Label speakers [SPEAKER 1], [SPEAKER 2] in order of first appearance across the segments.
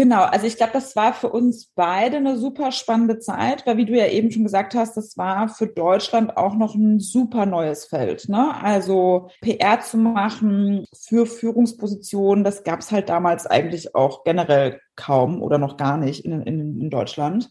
[SPEAKER 1] Genau, also ich glaube, das war für uns beide eine super spannende Zeit, weil wie du ja eben schon gesagt hast, das war für Deutschland auch noch ein super neues Feld. Ne? Also PR zu machen für Führungspositionen, das gab es halt damals eigentlich auch generell kaum oder noch gar nicht in, in, in Deutschland.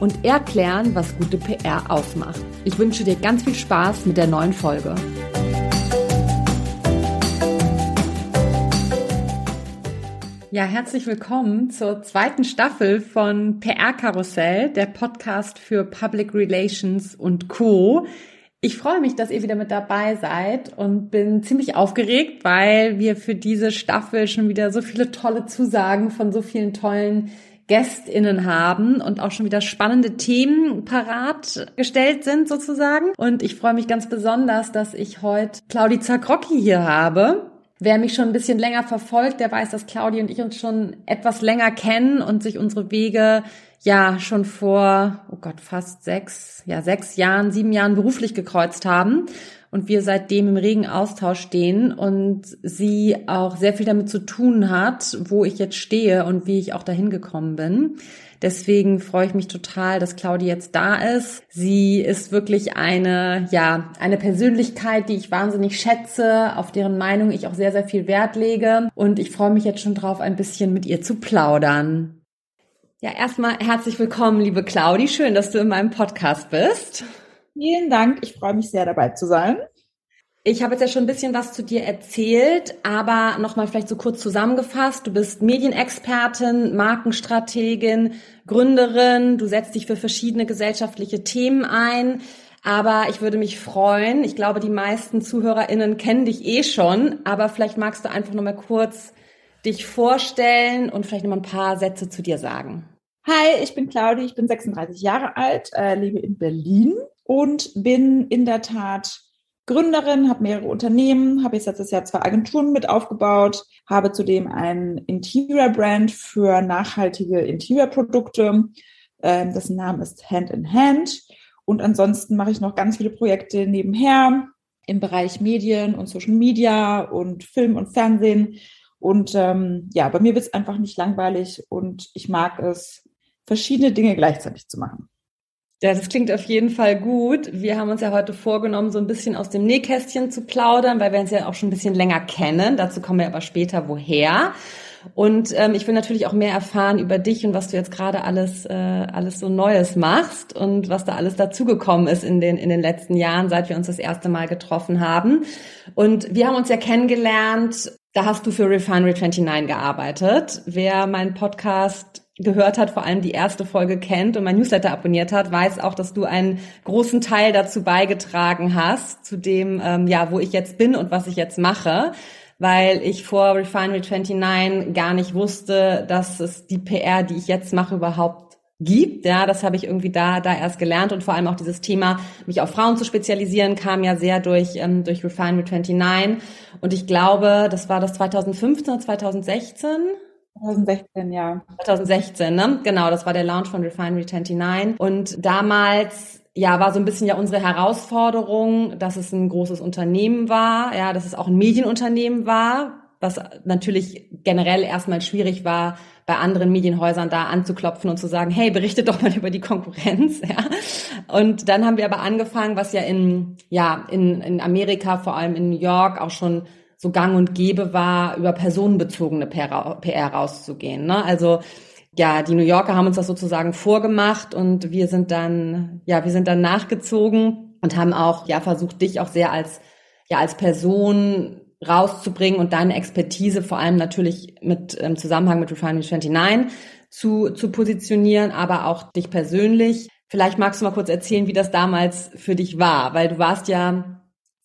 [SPEAKER 2] und erklären, was gute PR ausmacht. Ich wünsche dir ganz viel Spaß mit der neuen Folge. Ja, herzlich willkommen zur zweiten Staffel von PR Karussell, der Podcast für Public Relations und Co. Ich freue mich, dass ihr wieder mit dabei seid und bin ziemlich aufgeregt, weil wir für diese Staffel schon wieder so viele tolle Zusagen von so vielen tollen GästInnen haben und auch schon wieder spannende Themen parat gestellt sind sozusagen. Und ich freue mich ganz besonders, dass ich heute Claudi Zagrocki hier habe. Wer mich schon ein bisschen länger verfolgt, der weiß, dass Claudi und ich uns schon etwas länger kennen und sich unsere Wege ja schon vor, oh Gott, fast sechs, ja, sechs Jahren, sieben Jahren beruflich gekreuzt haben und wir seitdem im regen Austausch stehen und sie auch sehr viel damit zu tun hat, wo ich jetzt stehe und wie ich auch dahin gekommen bin. Deswegen freue ich mich total, dass Claudia jetzt da ist. Sie ist wirklich eine, ja, eine Persönlichkeit, die ich wahnsinnig schätze, auf deren Meinung ich auch sehr, sehr viel Wert lege. Und ich freue mich jetzt schon drauf, ein bisschen mit ihr zu plaudern. Ja, erstmal herzlich willkommen, liebe Claudi. Schön, dass du in meinem Podcast bist.
[SPEAKER 1] Vielen Dank. Ich freue mich sehr, dabei zu sein.
[SPEAKER 2] Ich habe jetzt ja schon ein bisschen was zu dir erzählt, aber nochmal vielleicht so kurz zusammengefasst. Du bist Medienexpertin, Markenstrategin, Gründerin. Du setzt dich für verschiedene gesellschaftliche Themen ein. Aber ich würde mich freuen. Ich glaube, die meisten ZuhörerInnen kennen dich eh schon. Aber vielleicht magst du einfach nochmal kurz dich vorstellen und vielleicht nochmal ein paar Sätze zu dir sagen.
[SPEAKER 1] Hi, ich bin Claudi, ich bin 36 Jahre alt, äh, lebe in Berlin und bin in der Tat Gründerin, habe mehrere Unternehmen, habe jetzt letztes Jahr zwei Agenturen mit aufgebaut, habe zudem ein Interior-Brand für nachhaltige Interior-Produkte. Ähm, dessen Name ist Hand in Hand. Und ansonsten mache ich noch ganz viele Projekte nebenher im Bereich Medien und Social Media und Film und Fernsehen. Und ähm, ja, bei mir wird es einfach nicht langweilig und ich mag es, verschiedene Dinge gleichzeitig zu machen.
[SPEAKER 2] Ja, das klingt auf jeden Fall gut. Wir haben uns ja heute vorgenommen, so ein bisschen aus dem Nähkästchen zu plaudern, weil wir uns ja auch schon ein bisschen länger kennen. Dazu kommen wir aber später woher. Und ähm, ich will natürlich auch mehr erfahren über dich und was du jetzt gerade alles äh, alles so Neues machst und was da alles dazugekommen ist in den in den letzten Jahren, seit wir uns das erste Mal getroffen haben. Und wir haben uns ja kennengelernt. Da hast du für Refinery 29 gearbeitet. Wer meinen Podcast gehört hat, vor allem die erste Folge kennt und mein Newsletter abonniert hat, weiß auch, dass du einen großen Teil dazu beigetragen hast, zu dem, ähm, ja, wo ich jetzt bin und was ich jetzt mache, weil ich vor Refinery 29 gar nicht wusste, dass es die PR, die ich jetzt mache, überhaupt gibt. Ja, das habe ich irgendwie da, da erst gelernt und vor allem auch dieses Thema, mich auf Frauen zu spezialisieren, kam ja sehr durch, ähm, durch Refinery 29. Und ich glaube, das war das 2015 oder 2016
[SPEAKER 1] 2016, ja.
[SPEAKER 2] 2016, ne? Genau, das war der Launch von Refinery 29. Und damals ja, war so ein bisschen ja unsere Herausforderung, dass es ein großes Unternehmen war, ja, dass es auch ein Medienunternehmen war, was natürlich generell erstmal schwierig war, bei anderen Medienhäusern da anzuklopfen und zu sagen, hey, berichtet doch mal über die Konkurrenz, ja. Und dann haben wir aber angefangen, was ja in, ja, in, in Amerika, vor allem in New York auch schon so gang und gäbe war, über personenbezogene PR rauszugehen. Ne? Also ja, die New Yorker haben uns das sozusagen vorgemacht und wir sind dann, ja, wir sind dann nachgezogen und haben auch, ja, versucht, dich auch sehr als, ja, als Person rauszubringen und deine Expertise vor allem natürlich mit im Zusammenhang mit Refinery 29 zu, zu positionieren, aber auch dich persönlich. Vielleicht magst du mal kurz erzählen, wie das damals für dich war, weil du warst ja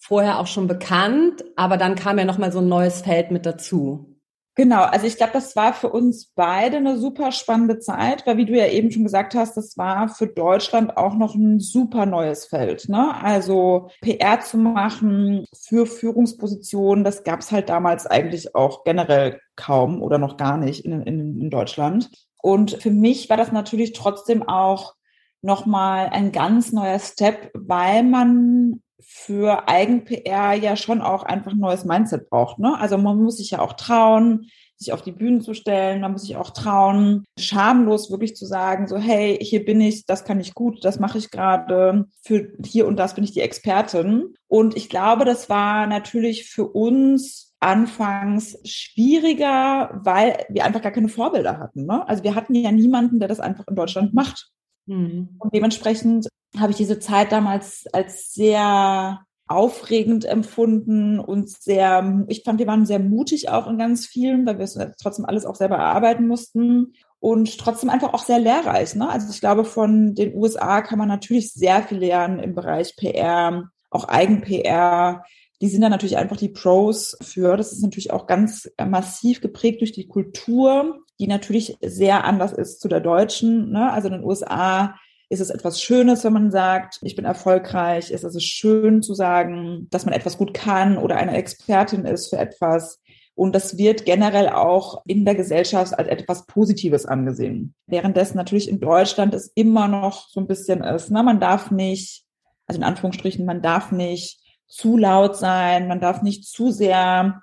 [SPEAKER 2] vorher auch schon bekannt, aber dann kam ja noch mal so ein neues Feld mit dazu.
[SPEAKER 1] Genau, also ich glaube, das war für uns beide eine super spannende Zeit, weil wie du ja eben schon gesagt hast, das war für Deutschland auch noch ein super neues Feld. Ne? Also PR zu machen für Führungspositionen, das gab es halt damals eigentlich auch generell kaum oder noch gar nicht in, in, in Deutschland. Und für mich war das natürlich trotzdem auch nochmal ein ganz neuer Step, weil man für Eigen-PR ja schon auch einfach ein neues Mindset braucht. Ne? Also man muss sich ja auch trauen, sich auf die Bühnen zu stellen. Man muss sich auch trauen, schamlos wirklich zu sagen, so, hey, hier bin ich, das kann ich gut, das mache ich gerade. Für hier und das bin ich die Expertin. Und ich glaube, das war natürlich für uns anfangs schwieriger, weil wir einfach gar keine Vorbilder hatten. Ne? Also wir hatten ja niemanden, der das einfach in Deutschland macht. Mhm. Und dementsprechend habe ich diese Zeit damals als sehr aufregend empfunden und sehr, ich fand, wir waren sehr mutig auch in ganz vielen, weil wir es trotzdem alles auch selber erarbeiten mussten und trotzdem einfach auch sehr lehrreich. Ne? Also ich glaube, von den USA kann man natürlich sehr viel lernen im Bereich PR, auch Eigen-PR. Die sind da natürlich einfach die Pros für. Das ist natürlich auch ganz massiv geprägt durch die Kultur die natürlich sehr anders ist zu der deutschen. Ne? Also in den USA ist es etwas Schönes, wenn man sagt, ich bin erfolgreich. Ist es schön zu sagen, dass man etwas gut kann oder eine Expertin ist für etwas. Und das wird generell auch in der Gesellschaft als etwas Positives angesehen. Währenddessen natürlich in Deutschland es immer noch so ein bisschen ist, ne? man darf nicht, also in Anführungsstrichen, man darf nicht zu laut sein, man darf nicht zu sehr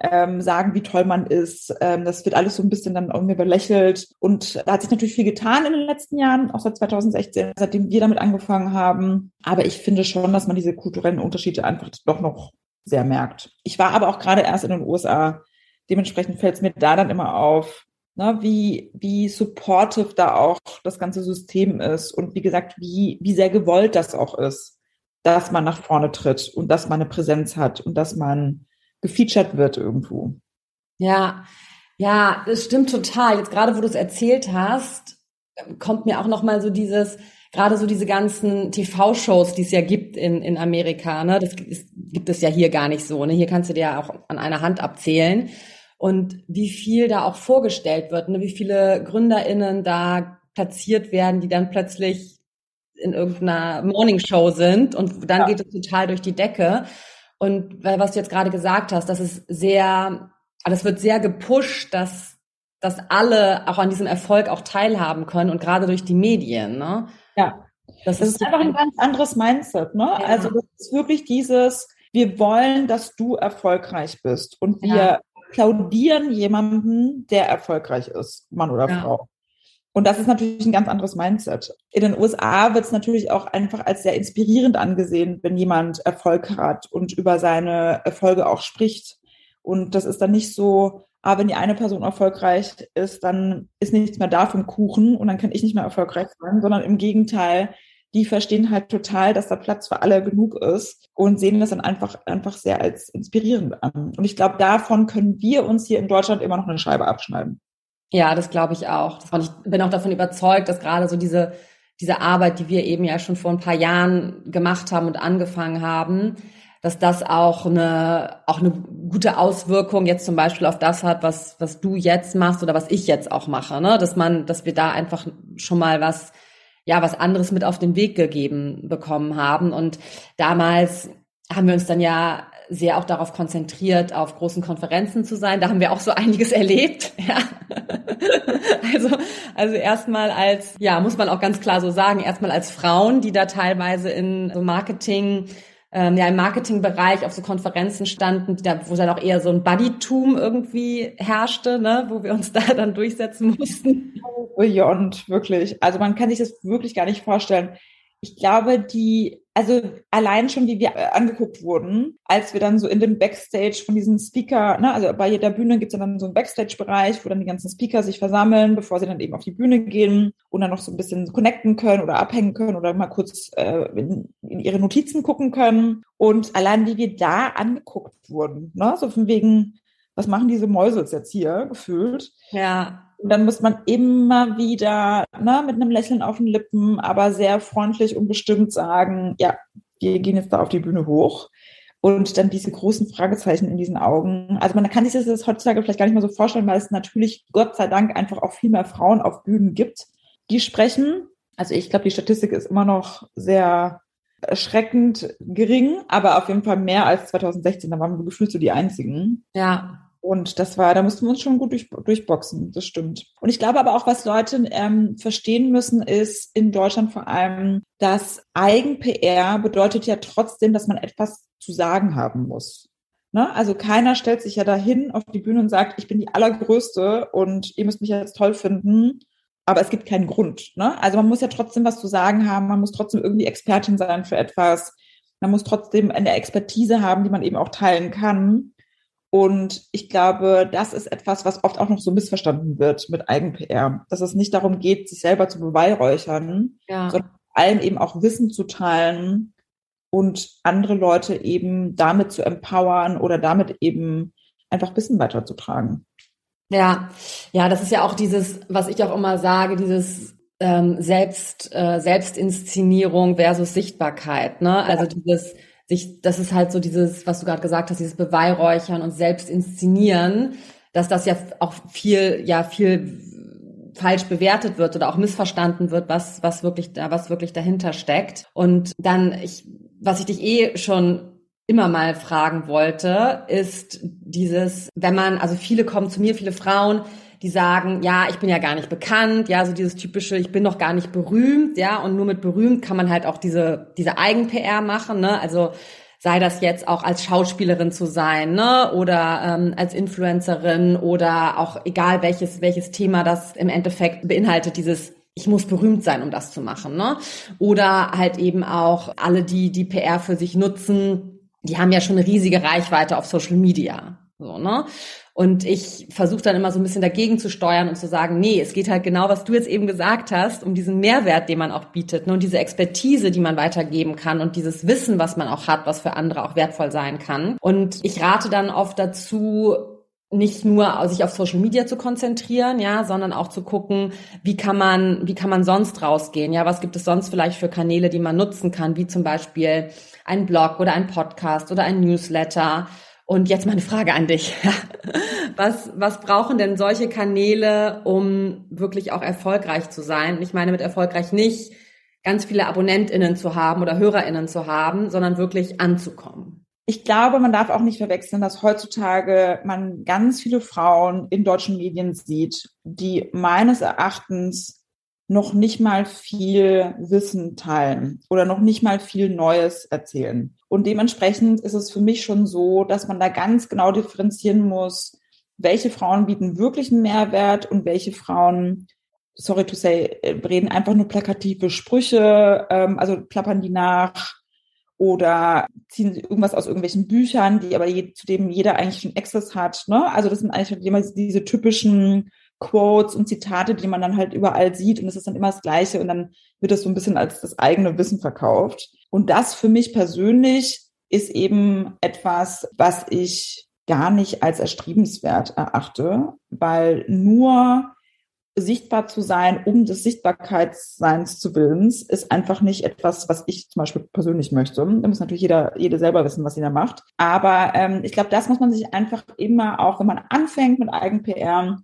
[SPEAKER 1] ähm, sagen, wie toll man ist. Ähm, das wird alles so ein bisschen dann irgendwie belächelt. Und da hat sich natürlich viel getan in den letzten Jahren, auch seit 2016, seitdem wir damit angefangen haben. Aber ich finde schon, dass man diese kulturellen Unterschiede einfach doch noch sehr merkt. Ich war aber auch gerade erst in den USA. Dementsprechend fällt es mir da dann immer auf, ne, wie, wie supportive da auch das ganze System ist und wie gesagt, wie, wie sehr gewollt das auch ist, dass man nach vorne tritt und dass man eine Präsenz hat und dass man gefeatured wird irgendwo.
[SPEAKER 2] Ja, ja, das stimmt total. Jetzt gerade, wo du es erzählt hast, kommt mir auch noch mal so dieses, gerade so diese ganzen TV-Shows, die es ja gibt in, in Amerika, ne, das ist, gibt es ja hier gar nicht so. Ne? Hier kannst du dir ja auch an einer Hand abzählen. Und wie viel da auch vorgestellt wird, ne? wie viele GründerInnen da platziert werden, die dann plötzlich in irgendeiner Morningshow sind und dann ja. geht es total durch die Decke. Und weil was du jetzt gerade gesagt hast, das ist sehr, das wird sehr gepusht, dass, dass alle auch an diesem Erfolg auch teilhaben können und gerade durch die Medien. Ne?
[SPEAKER 1] Ja. Das, das ist, ist einfach ein ganz anderes Mindset. Ne? Ja. Also das ist wirklich dieses, wir wollen, dass du erfolgreich bist und wir ja. applaudieren jemanden, der erfolgreich ist, Mann oder ja. Frau. Und das ist natürlich ein ganz anderes Mindset. In den USA wird es natürlich auch einfach als sehr inspirierend angesehen, wenn jemand Erfolg hat und über seine Erfolge auch spricht. Und das ist dann nicht so, ah, wenn die eine Person erfolgreich ist, dann ist nichts mehr da vom Kuchen und dann kann ich nicht mehr erfolgreich sein, sondern im Gegenteil, die verstehen halt total, dass da Platz für alle genug ist und sehen das dann einfach, einfach sehr als inspirierend an. Und ich glaube, davon können wir uns hier in Deutschland immer noch eine Scheibe abschneiden.
[SPEAKER 2] Ja, das glaube ich auch. Und ich bin auch davon überzeugt, dass gerade so diese, diese Arbeit, die wir eben ja schon vor ein paar Jahren gemacht haben und angefangen haben, dass das auch eine, auch eine gute Auswirkung jetzt zum Beispiel auf das hat, was, was du jetzt machst oder was ich jetzt auch mache, ne? Dass man, dass wir da einfach schon mal was, ja, was anderes mit auf den Weg gegeben bekommen haben. Und damals haben wir uns dann ja sehr auch darauf konzentriert, auf großen Konferenzen zu sein. Da haben wir auch so einiges erlebt. Ja. Also, also erstmal als, ja, muss man auch ganz klar so sagen, erstmal als Frauen, die da teilweise in so Marketing, ähm, ja, im Marketingbereich auf so Konferenzen standen, da, wo dann auch eher so ein Buddytum irgendwie herrschte, ne, wo wir uns da dann durchsetzen mussten.
[SPEAKER 1] Beyond, wirklich. Also man kann sich das wirklich gar nicht vorstellen ich glaube, die, also allein schon, wie wir angeguckt wurden, als wir dann so in dem Backstage von diesen Speaker, ne, also bei jeder Bühne gibt es dann so einen Backstage-Bereich, wo dann die ganzen Speaker sich versammeln, bevor sie dann eben auf die Bühne gehen und dann noch so ein bisschen connecten können oder abhängen können oder mal kurz äh, in, in ihre Notizen gucken können. Und allein wie wir da angeguckt wurden, ne, so von wegen, was machen diese Mäuse jetzt hier gefühlt?
[SPEAKER 2] Ja.
[SPEAKER 1] Und dann muss man immer wieder ne, mit einem Lächeln auf den Lippen, aber sehr freundlich und bestimmt sagen, ja, wir gehen jetzt da auf die Bühne hoch. und dann diese großen Fragezeichen in diesen Augen. Also man kann sich das heutzutage vielleicht gar nicht mehr so vorstellen, weil es natürlich Gott sei Dank einfach auch viel mehr Frauen auf Bühnen gibt, die sprechen. Also ich glaube, die Statistik ist immer noch sehr erschreckend gering, aber auf jeden Fall mehr als 2016. Da waren wir gefühlt so die einzigen.
[SPEAKER 2] Ja.
[SPEAKER 1] Und das war, da mussten wir uns schon gut durch, durchboxen, das stimmt. Und ich glaube aber auch, was Leute ähm, verstehen müssen, ist in Deutschland vor allem, dass Eigen-PR bedeutet ja trotzdem, dass man etwas zu sagen haben muss. Ne? Also keiner stellt sich ja dahin auf die Bühne und sagt, ich bin die Allergrößte und ihr müsst mich jetzt toll finden, aber es gibt keinen Grund. Ne? Also man muss ja trotzdem was zu sagen haben, man muss trotzdem irgendwie Expertin sein für etwas, man muss trotzdem eine Expertise haben, die man eben auch teilen kann. Und ich glaube, das ist etwas, was oft auch noch so missverstanden wird mit Eigen-PR, dass es nicht darum geht, sich selber zu beweihräuchern, ja. sondern vor allem eben auch Wissen zu teilen und andere Leute eben damit zu empowern oder damit eben einfach Wissen weiterzutragen.
[SPEAKER 2] Ja, ja, das ist ja auch dieses, was ich auch immer sage, dieses ähm, Selbst, äh, Selbstinszenierung versus Sichtbarkeit. Ne? Also dieses sich, das ist halt so dieses, was du gerade gesagt hast, dieses Beweihräuchern und selbst inszenieren, dass das ja auch viel, ja, viel falsch bewertet wird oder auch missverstanden wird, was, was wirklich da, was wirklich dahinter steckt. Und dann, ich, was ich dich eh schon immer mal fragen wollte, ist dieses, wenn man, also viele kommen zu mir, viele Frauen, die sagen, ja, ich bin ja gar nicht bekannt, ja, so dieses typische, ich bin noch gar nicht berühmt, ja, und nur mit berühmt kann man halt auch diese, diese Eigen-PR machen, ne, also sei das jetzt auch als Schauspielerin zu sein, ne, oder ähm, als Influencerin oder auch egal welches, welches Thema das im Endeffekt beinhaltet, dieses ich muss berühmt sein, um das zu machen, ne? Oder halt eben auch alle, die die PR für sich nutzen, die haben ja schon eine riesige Reichweite auf Social Media, so, ne? Und ich versuche dann immer so ein bisschen dagegen zu steuern und zu sagen, nee, es geht halt genau, was du jetzt eben gesagt hast, um diesen Mehrwert, den man auch bietet ne, und diese Expertise, die man weitergeben kann und dieses Wissen, was man auch hat, was für andere auch wertvoll sein kann. Und ich rate dann oft dazu, nicht nur sich auf Social Media zu konzentrieren, ja, sondern auch zu gucken, wie kann man, wie kann man sonst rausgehen, ja, was gibt es sonst vielleicht für Kanäle, die man nutzen kann, wie zum Beispiel ein Blog oder ein Podcast oder ein Newsletter und jetzt mal eine Frage an dich. Was, was brauchen denn solche Kanäle, um wirklich auch erfolgreich zu sein? Ich meine mit erfolgreich nicht ganz viele AbonnentInnen zu haben oder HörerInnen zu haben, sondern wirklich anzukommen.
[SPEAKER 1] Ich glaube, man darf auch nicht verwechseln, dass heutzutage man ganz viele Frauen in deutschen Medien sieht, die meines Erachtens noch nicht mal viel Wissen teilen oder noch nicht mal viel Neues erzählen. Und dementsprechend ist es für mich schon so, dass man da ganz genau differenzieren muss, welche Frauen bieten wirklich einen Mehrwert und welche Frauen, sorry to say, reden einfach nur plakative Sprüche, ähm, also plappern die nach oder ziehen irgendwas aus irgendwelchen Büchern, die aber je, zu dem jeder eigentlich schon Access hat. Ne? Also das sind eigentlich immer diese typischen Quotes und Zitate, die man dann halt überall sieht und es ist dann immer das Gleiche und dann wird das so ein bisschen als das eigene Wissen verkauft. Und das für mich persönlich ist eben etwas, was ich gar nicht als erstrebenswert erachte, weil nur sichtbar zu sein, um des Sichtbarkeitsseins zu willens, ist einfach nicht etwas, was ich zum Beispiel persönlich möchte. Da muss natürlich jeder, jede selber wissen, was sie da macht. Aber ähm, ich glaube, das muss man sich einfach immer auch, wenn man anfängt mit Eigen-PR,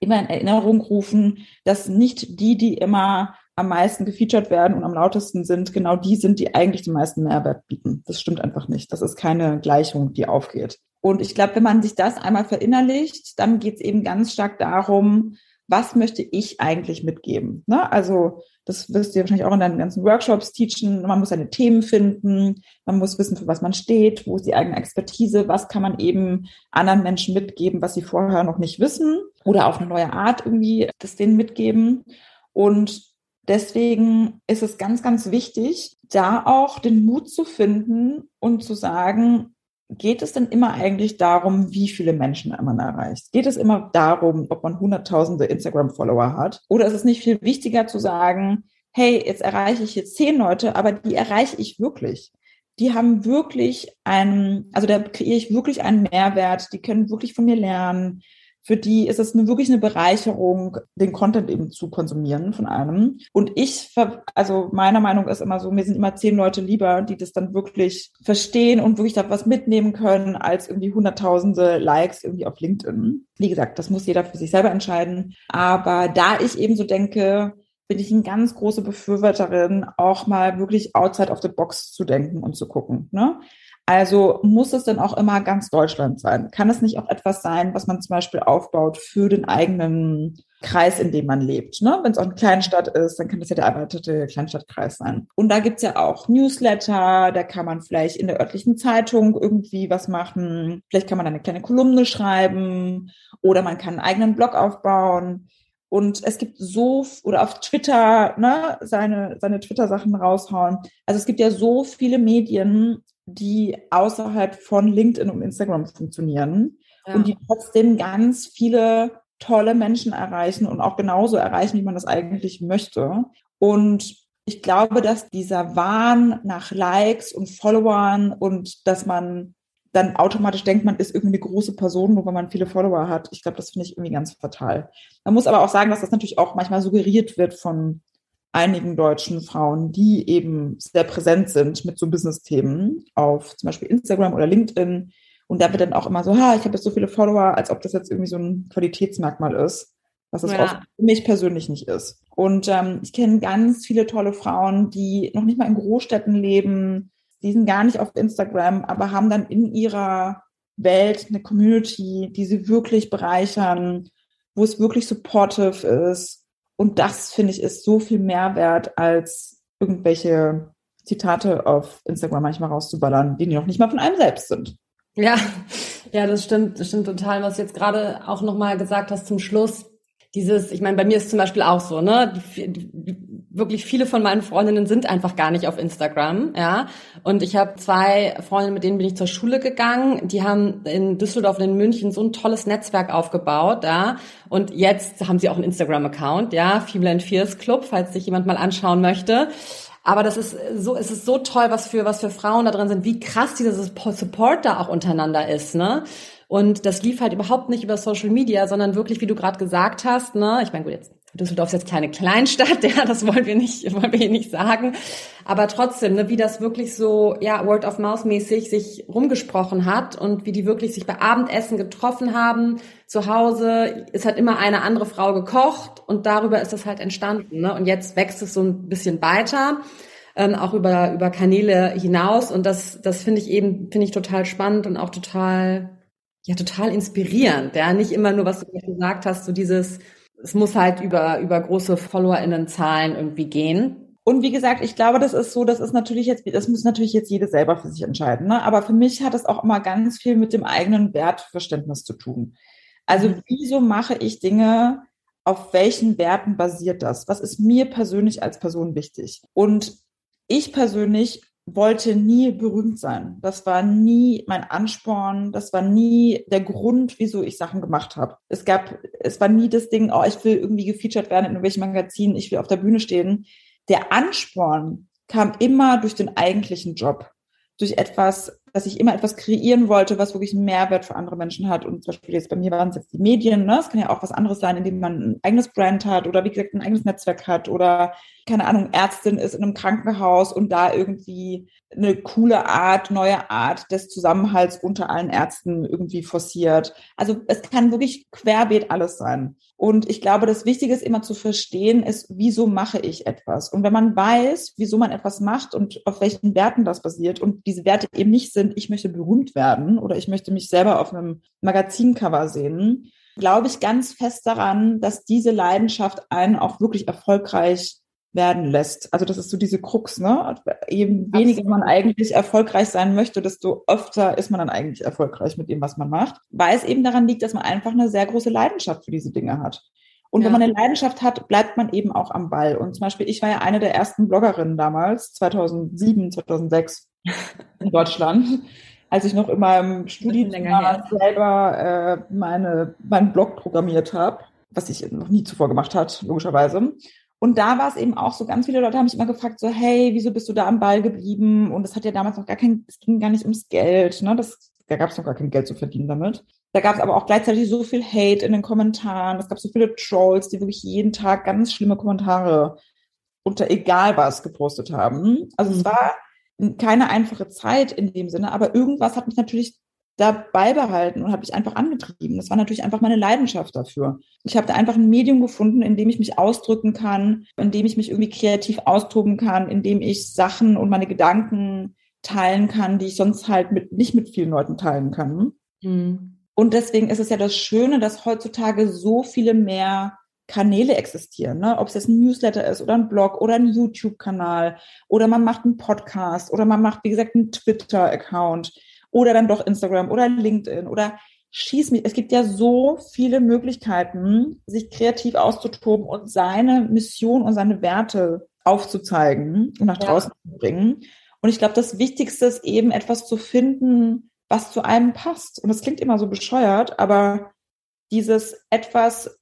[SPEAKER 1] immer in Erinnerung rufen, dass nicht die, die immer am meisten gefeatured werden und am lautesten sind, genau die sind, die eigentlich den meisten Mehrwert bieten. Das stimmt einfach nicht. Das ist keine Gleichung, die aufgeht. Und ich glaube, wenn man sich das einmal verinnerlicht, dann geht es eben ganz stark darum, was möchte ich eigentlich mitgeben? Ne? Also das wirst du wahrscheinlich auch in deinen ganzen Workshops teachen. Man muss seine Themen finden, man muss wissen, für was man steht, wo ist die eigene Expertise, was kann man eben anderen Menschen mitgeben, was sie vorher noch nicht wissen oder auf eine neue Art irgendwie das denen mitgeben. Und deswegen ist es ganz, ganz wichtig, da auch den Mut zu finden und zu sagen, geht es denn immer eigentlich darum, wie viele Menschen man erreicht? Geht es immer darum, ob man hunderttausende Instagram-Follower hat? Oder ist es nicht viel wichtiger zu sagen, hey, jetzt erreiche ich jetzt zehn Leute, aber die erreiche ich wirklich. Die haben wirklich einen, also da kreiere ich wirklich einen Mehrwert, die können wirklich von mir lernen. Für die ist es eine, wirklich eine Bereicherung, den Content eben zu konsumieren von einem. Und ich, also meiner Meinung ist immer so, mir sind immer zehn Leute lieber, die das dann wirklich verstehen und wirklich da was mitnehmen können, als irgendwie hunderttausende Likes irgendwie auf LinkedIn. Wie gesagt, das muss jeder für sich selber entscheiden. Aber da ich eben so denke, bin ich eine ganz große Befürworterin, auch mal wirklich outside of the box zu denken und zu gucken. Ne? Also muss es denn auch immer ganz Deutschland sein? Kann es nicht auch etwas sein, was man zum Beispiel aufbaut für den eigenen Kreis, in dem man lebt? Ne? Wenn es auch eine Kleinstadt ist, dann kann das ja der erweiterte Kleinstadtkreis sein. Und da gibt's ja auch Newsletter, da kann man vielleicht in der örtlichen Zeitung irgendwie was machen. Vielleicht kann man eine kleine Kolumne schreiben oder man kann einen eigenen Blog aufbauen. Und es gibt so, oder auf Twitter, ne, seine, seine Twitter-Sachen raushauen. Also es gibt ja so viele Medien, die außerhalb von LinkedIn und Instagram funktionieren ja. und die trotzdem ganz viele tolle Menschen erreichen und auch genauso erreichen, wie man das eigentlich möchte. Und ich glaube, dass dieser Wahn nach Likes und Followern und dass man dann automatisch denkt, man ist irgendwie eine große Person, nur weil man viele Follower hat. Ich glaube, das finde ich irgendwie ganz fatal. Man muss aber auch sagen, dass das natürlich auch manchmal suggeriert wird von einigen deutschen Frauen, die eben sehr präsent sind mit so Business-Themen auf zum Beispiel Instagram oder LinkedIn. Und da wird dann auch immer so, ha, ich habe jetzt so viele Follower, als ob das jetzt irgendwie so ein Qualitätsmerkmal ist, was es ja. auch für mich persönlich nicht ist. Und ähm, ich kenne ganz viele tolle Frauen, die noch nicht mal in Großstädten leben, die sind gar nicht auf Instagram, aber haben dann in ihrer Welt eine Community, die sie wirklich bereichern, wo es wirklich supportive ist, und das, finde ich, ist so viel mehr wert, als irgendwelche Zitate auf Instagram manchmal rauszuballern, die noch nicht mal von einem selbst sind.
[SPEAKER 2] Ja, ja, das stimmt, das stimmt total, was du jetzt gerade auch nochmal gesagt hast zum Schluss. Dieses, ich meine, bei mir ist zum Beispiel auch so, ne, wirklich viele von meinen Freundinnen sind einfach gar nicht auf Instagram, ja. Und ich habe zwei Freundinnen, mit denen bin ich zur Schule gegangen. Die haben in Düsseldorf und in München so ein tolles Netzwerk aufgebaut, ja. Und jetzt haben sie auch einen Instagram-Account, ja, Female and Fierce Club, falls sich jemand mal anschauen möchte. Aber das ist so, es ist so toll, was für, was für Frauen da drin sind, wie krass dieser Support da auch untereinander ist, ne? Und das lief halt überhaupt nicht über Social Media, sondern wirklich, wie du gerade gesagt hast, ne? Ich meine, gut, jetzt Düsseldorf ist jetzt kleine Kleinstadt, ja, das wollen wir nicht, wollen wir hier nicht sagen. Aber trotzdem, ne, wie das wirklich so, ja, Word of Mouth mäßig sich rumgesprochen hat und wie die wirklich sich bei Abendessen getroffen haben. Zu Hause es hat immer eine andere Frau gekocht und darüber ist das halt entstanden, ne? Und jetzt wächst es so ein bisschen weiter. Ähm, auch über, über Kanäle hinaus. Und das, das finde ich eben, finde ich total spannend und auch total, ja, total inspirierend. Ja, nicht immer nur, was du gesagt hast, so dieses, es muss halt über, über große FollowerInnen-Zahlen irgendwie gehen.
[SPEAKER 1] Und wie gesagt, ich glaube, das ist so, das ist natürlich jetzt, das muss natürlich jetzt jede selber für sich entscheiden. Ne? Aber für mich hat es auch immer ganz viel mit dem eigenen Wertverständnis zu tun. Also mhm. wieso mache ich Dinge, auf welchen Werten basiert das? Was ist mir persönlich als Person wichtig? Und ich persönlich wollte nie berühmt sein. Das war nie mein Ansporn. Das war nie der Grund, wieso ich Sachen gemacht habe. Es gab, es war nie das Ding, oh, ich will irgendwie gefeatured werden in irgendwelchen Magazinen, ich will auf der Bühne stehen. Der Ansporn kam immer durch den eigentlichen Job durch etwas, dass ich immer etwas kreieren wollte, was wirklich einen Mehrwert für andere Menschen hat. Und zum Beispiel jetzt bei mir waren es jetzt die Medien, ne? Es kann ja auch was anderes sein, indem man ein eigenes Brand hat oder wie gesagt ein eigenes Netzwerk hat oder keine Ahnung, Ärztin ist in einem Krankenhaus und da irgendwie eine coole Art, neue Art des Zusammenhalts unter allen Ärzten irgendwie forciert. Also es kann wirklich querbeet alles sein. Und ich glaube, das Wichtige ist immer zu verstehen, ist, wieso mache ich etwas? Und wenn man weiß, wieso man etwas macht und auf welchen Werten das basiert und diese Werte eben nicht sind, ich möchte berühmt werden oder ich möchte mich selber auf einem Magazincover sehen, glaube ich ganz fest daran, dass diese Leidenschaft einen auch wirklich erfolgreich werden lässt. Also das ist so diese Krux, ne? Je weniger man eigentlich erfolgreich sein möchte, desto öfter ist man dann eigentlich erfolgreich mit dem, was man macht, weil es eben daran liegt, dass man einfach eine sehr große Leidenschaft für diese Dinge hat. Und ja. wenn man eine Leidenschaft hat, bleibt man eben auch am Ball. Und zum Beispiel, ich war ja eine der ersten Bloggerinnen damals, 2007, 2006 in Deutschland, als ich noch in meinem Studium selber äh, meine, meinen Blog programmiert habe, was ich noch nie zuvor gemacht hat, logischerweise. Und da war es eben auch so, ganz viele Leute haben mich immer gefragt, so, hey, wieso bist du da am Ball geblieben? Und es hat ja damals noch gar kein, es ging gar nicht ums Geld, ne? Das, da gab es noch gar kein Geld zu verdienen damit. Da gab es aber auch gleichzeitig so viel Hate in den Kommentaren. Es gab so viele Trolls, die wirklich jeden Tag ganz schlimme Kommentare unter egal was gepostet haben. Also es mhm. war keine einfache Zeit in dem Sinne, aber irgendwas hat mich natürlich dabei behalten und habe mich einfach angetrieben. Das war natürlich einfach meine Leidenschaft dafür. Ich habe da einfach ein Medium gefunden, in dem ich mich ausdrücken kann, in dem ich mich irgendwie kreativ austoben kann, in dem ich Sachen und meine Gedanken teilen kann, die ich sonst halt mit, nicht mit vielen Leuten teilen kann. Mhm. Und deswegen ist es ja das Schöne, dass heutzutage so viele mehr Kanäle existieren, ne? ob es jetzt ein Newsletter ist oder ein Blog oder ein YouTube-Kanal oder man macht einen Podcast oder man macht, wie gesagt, einen Twitter-Account oder dann doch Instagram oder LinkedIn oder schieß mich. Es gibt ja so viele Möglichkeiten, sich kreativ auszutoben und seine Mission und seine Werte aufzuzeigen und nach draußen ja. zu bringen. Und ich glaube, das Wichtigste ist eben etwas zu finden, was zu einem passt. Und das klingt immer so bescheuert, aber dieses etwas,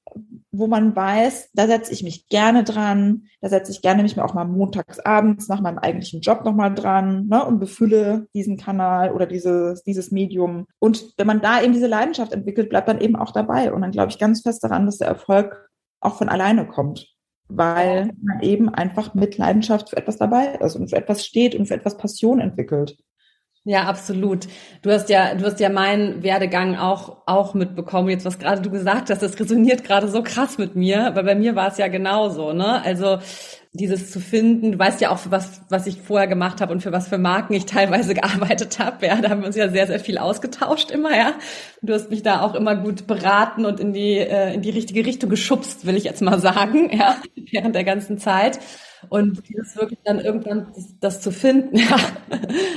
[SPEAKER 1] wo man weiß, da setze ich mich gerne dran, da setze ich gerne mich auch mal montags abends nach meinem eigentlichen Job nochmal dran ne, und befülle diesen Kanal oder dieses, dieses Medium. Und wenn man da eben diese Leidenschaft entwickelt, bleibt man eben auch dabei. Und dann glaube ich ganz fest daran, dass der Erfolg auch von alleine kommt, weil man eben einfach mit Leidenschaft für etwas dabei ist und für etwas steht und für etwas Passion entwickelt.
[SPEAKER 2] Ja, absolut. Du hast ja, du hast ja meinen Werdegang auch, auch mitbekommen. Jetzt, was gerade du gesagt hast, das resoniert gerade so krass mit mir, weil bei mir war es ja genauso, ne? Also, dieses zu finden, du weißt ja auch, was, was ich vorher gemacht habe und für was für Marken ich teilweise gearbeitet habe. Ja, da haben wir uns ja sehr, sehr viel ausgetauscht immer, ja. Du hast mich da auch immer gut beraten und in die, äh, in die richtige Richtung geschubst, will ich jetzt mal sagen, ja, während der ganzen Zeit. Und das wirklich dann irgendwann das, das, zu finden, ja,